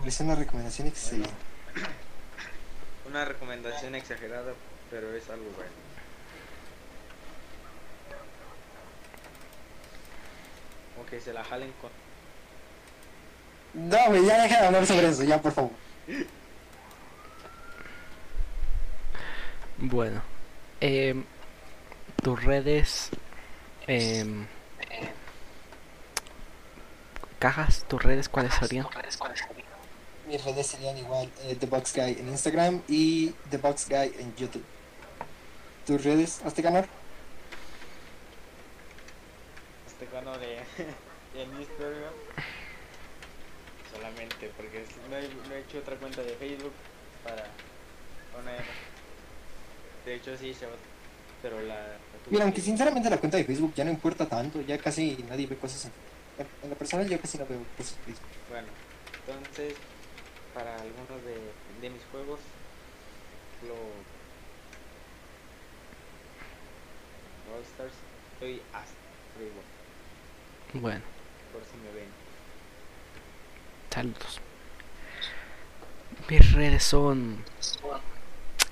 Parece una recomendación excelente. Una recomendación exagerada, pero es algo bueno. O que se la jalen con... No, güey, ya deja de hablar sobre eso, ya por favor. Bueno, em, tus redes, em, cajas, tus redes, ¿cuáles serían? Mis redes serían igual eh, The Box Guy en Instagram y The Box Guy en YouTube. ¿Tus redes, Aztecanor? cono de en Instagram solamente porque no he, no he hecho otra cuenta de Facebook para poner de hecho sí se va pero la, la Mira, aunque que- sinceramente la cuenta de Facebook ya no importa tanto, ya casi nadie ve cosas en En lo personal yo casi no veo cosas en Facebook. bueno entonces para algunos de, de mis juegos lo All Stars estoy hasta arriba Bueno, por si me ven saludos. Mis redes son...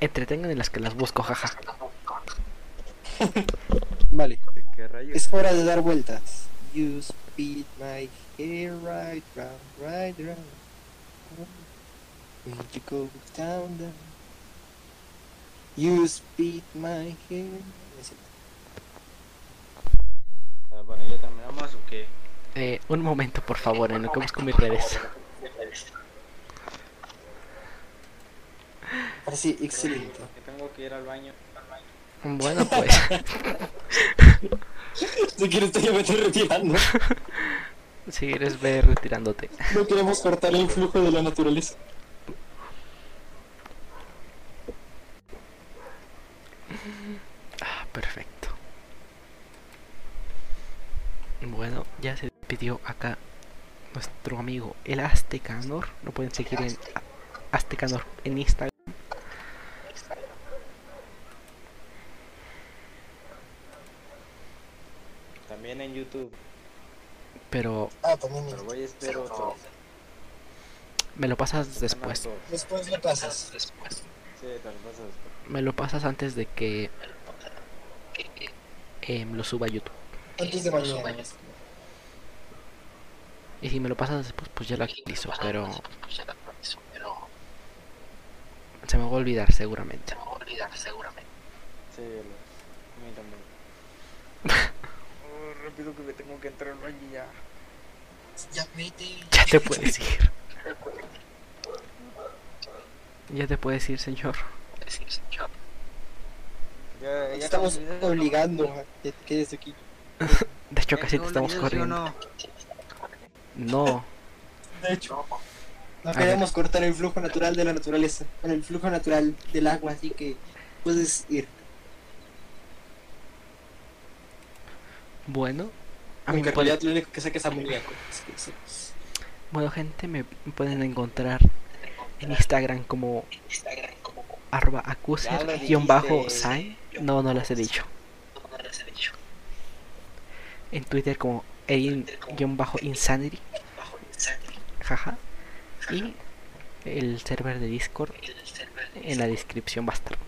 Entretengan en las que las busco, jaja. Vale, qué rayos es hora de dar vueltas. You speed my hair right round, right round. When you go down, down. You speed my hair. Ah, bueno ya terminamos o qué Eh, un momento, por favor, en lo que busco mis redes. Parece excelente. Que tengo que ir al baño. Bueno, pues... Si quieres, me estoy retirando. si quieres ver retirándote. No queremos cortar el flujo de la naturaleza. Ah, perfecto. Bueno, ya se despidió acá nuestro amigo el Aztecanor. Lo pueden seguir en Aztecanor en Instagram. También en YouTube. Pero Ah, también. Pero voy a esperar otro. me lo pasas después. Después lo pasas. Sí, te lo paso después. Me lo pasas antes de que em, lo suba a YouTube. Antes de mañana. Y si me lo pasas después, pues ya lo actualizo. Pero se me va a olvidar seguramente. Sí, lo- a mí también. rápido que me tengo que entrar al baño ya. Ya vete. Ya te puedes ir. Ya te puedes ir, señor. Ya, ya Estamos obligando a que te quedes aquí. De hecho, casi ¿Ya te estamos corriendo. no? No, De hecho, no queremos cortar el flujo natural de la naturaleza, bueno, el flujo natural del agua, así que puedes ir. bueno. A mí Aunque me pueden, lo único que sé que es amoníaco. bueno, gente, me pueden encontrar en Instagram como arroba Ya No, no las he dicho. En Twitter como erin bajo insanity. Jaja. Y el server de Discord en la descripción va a estar.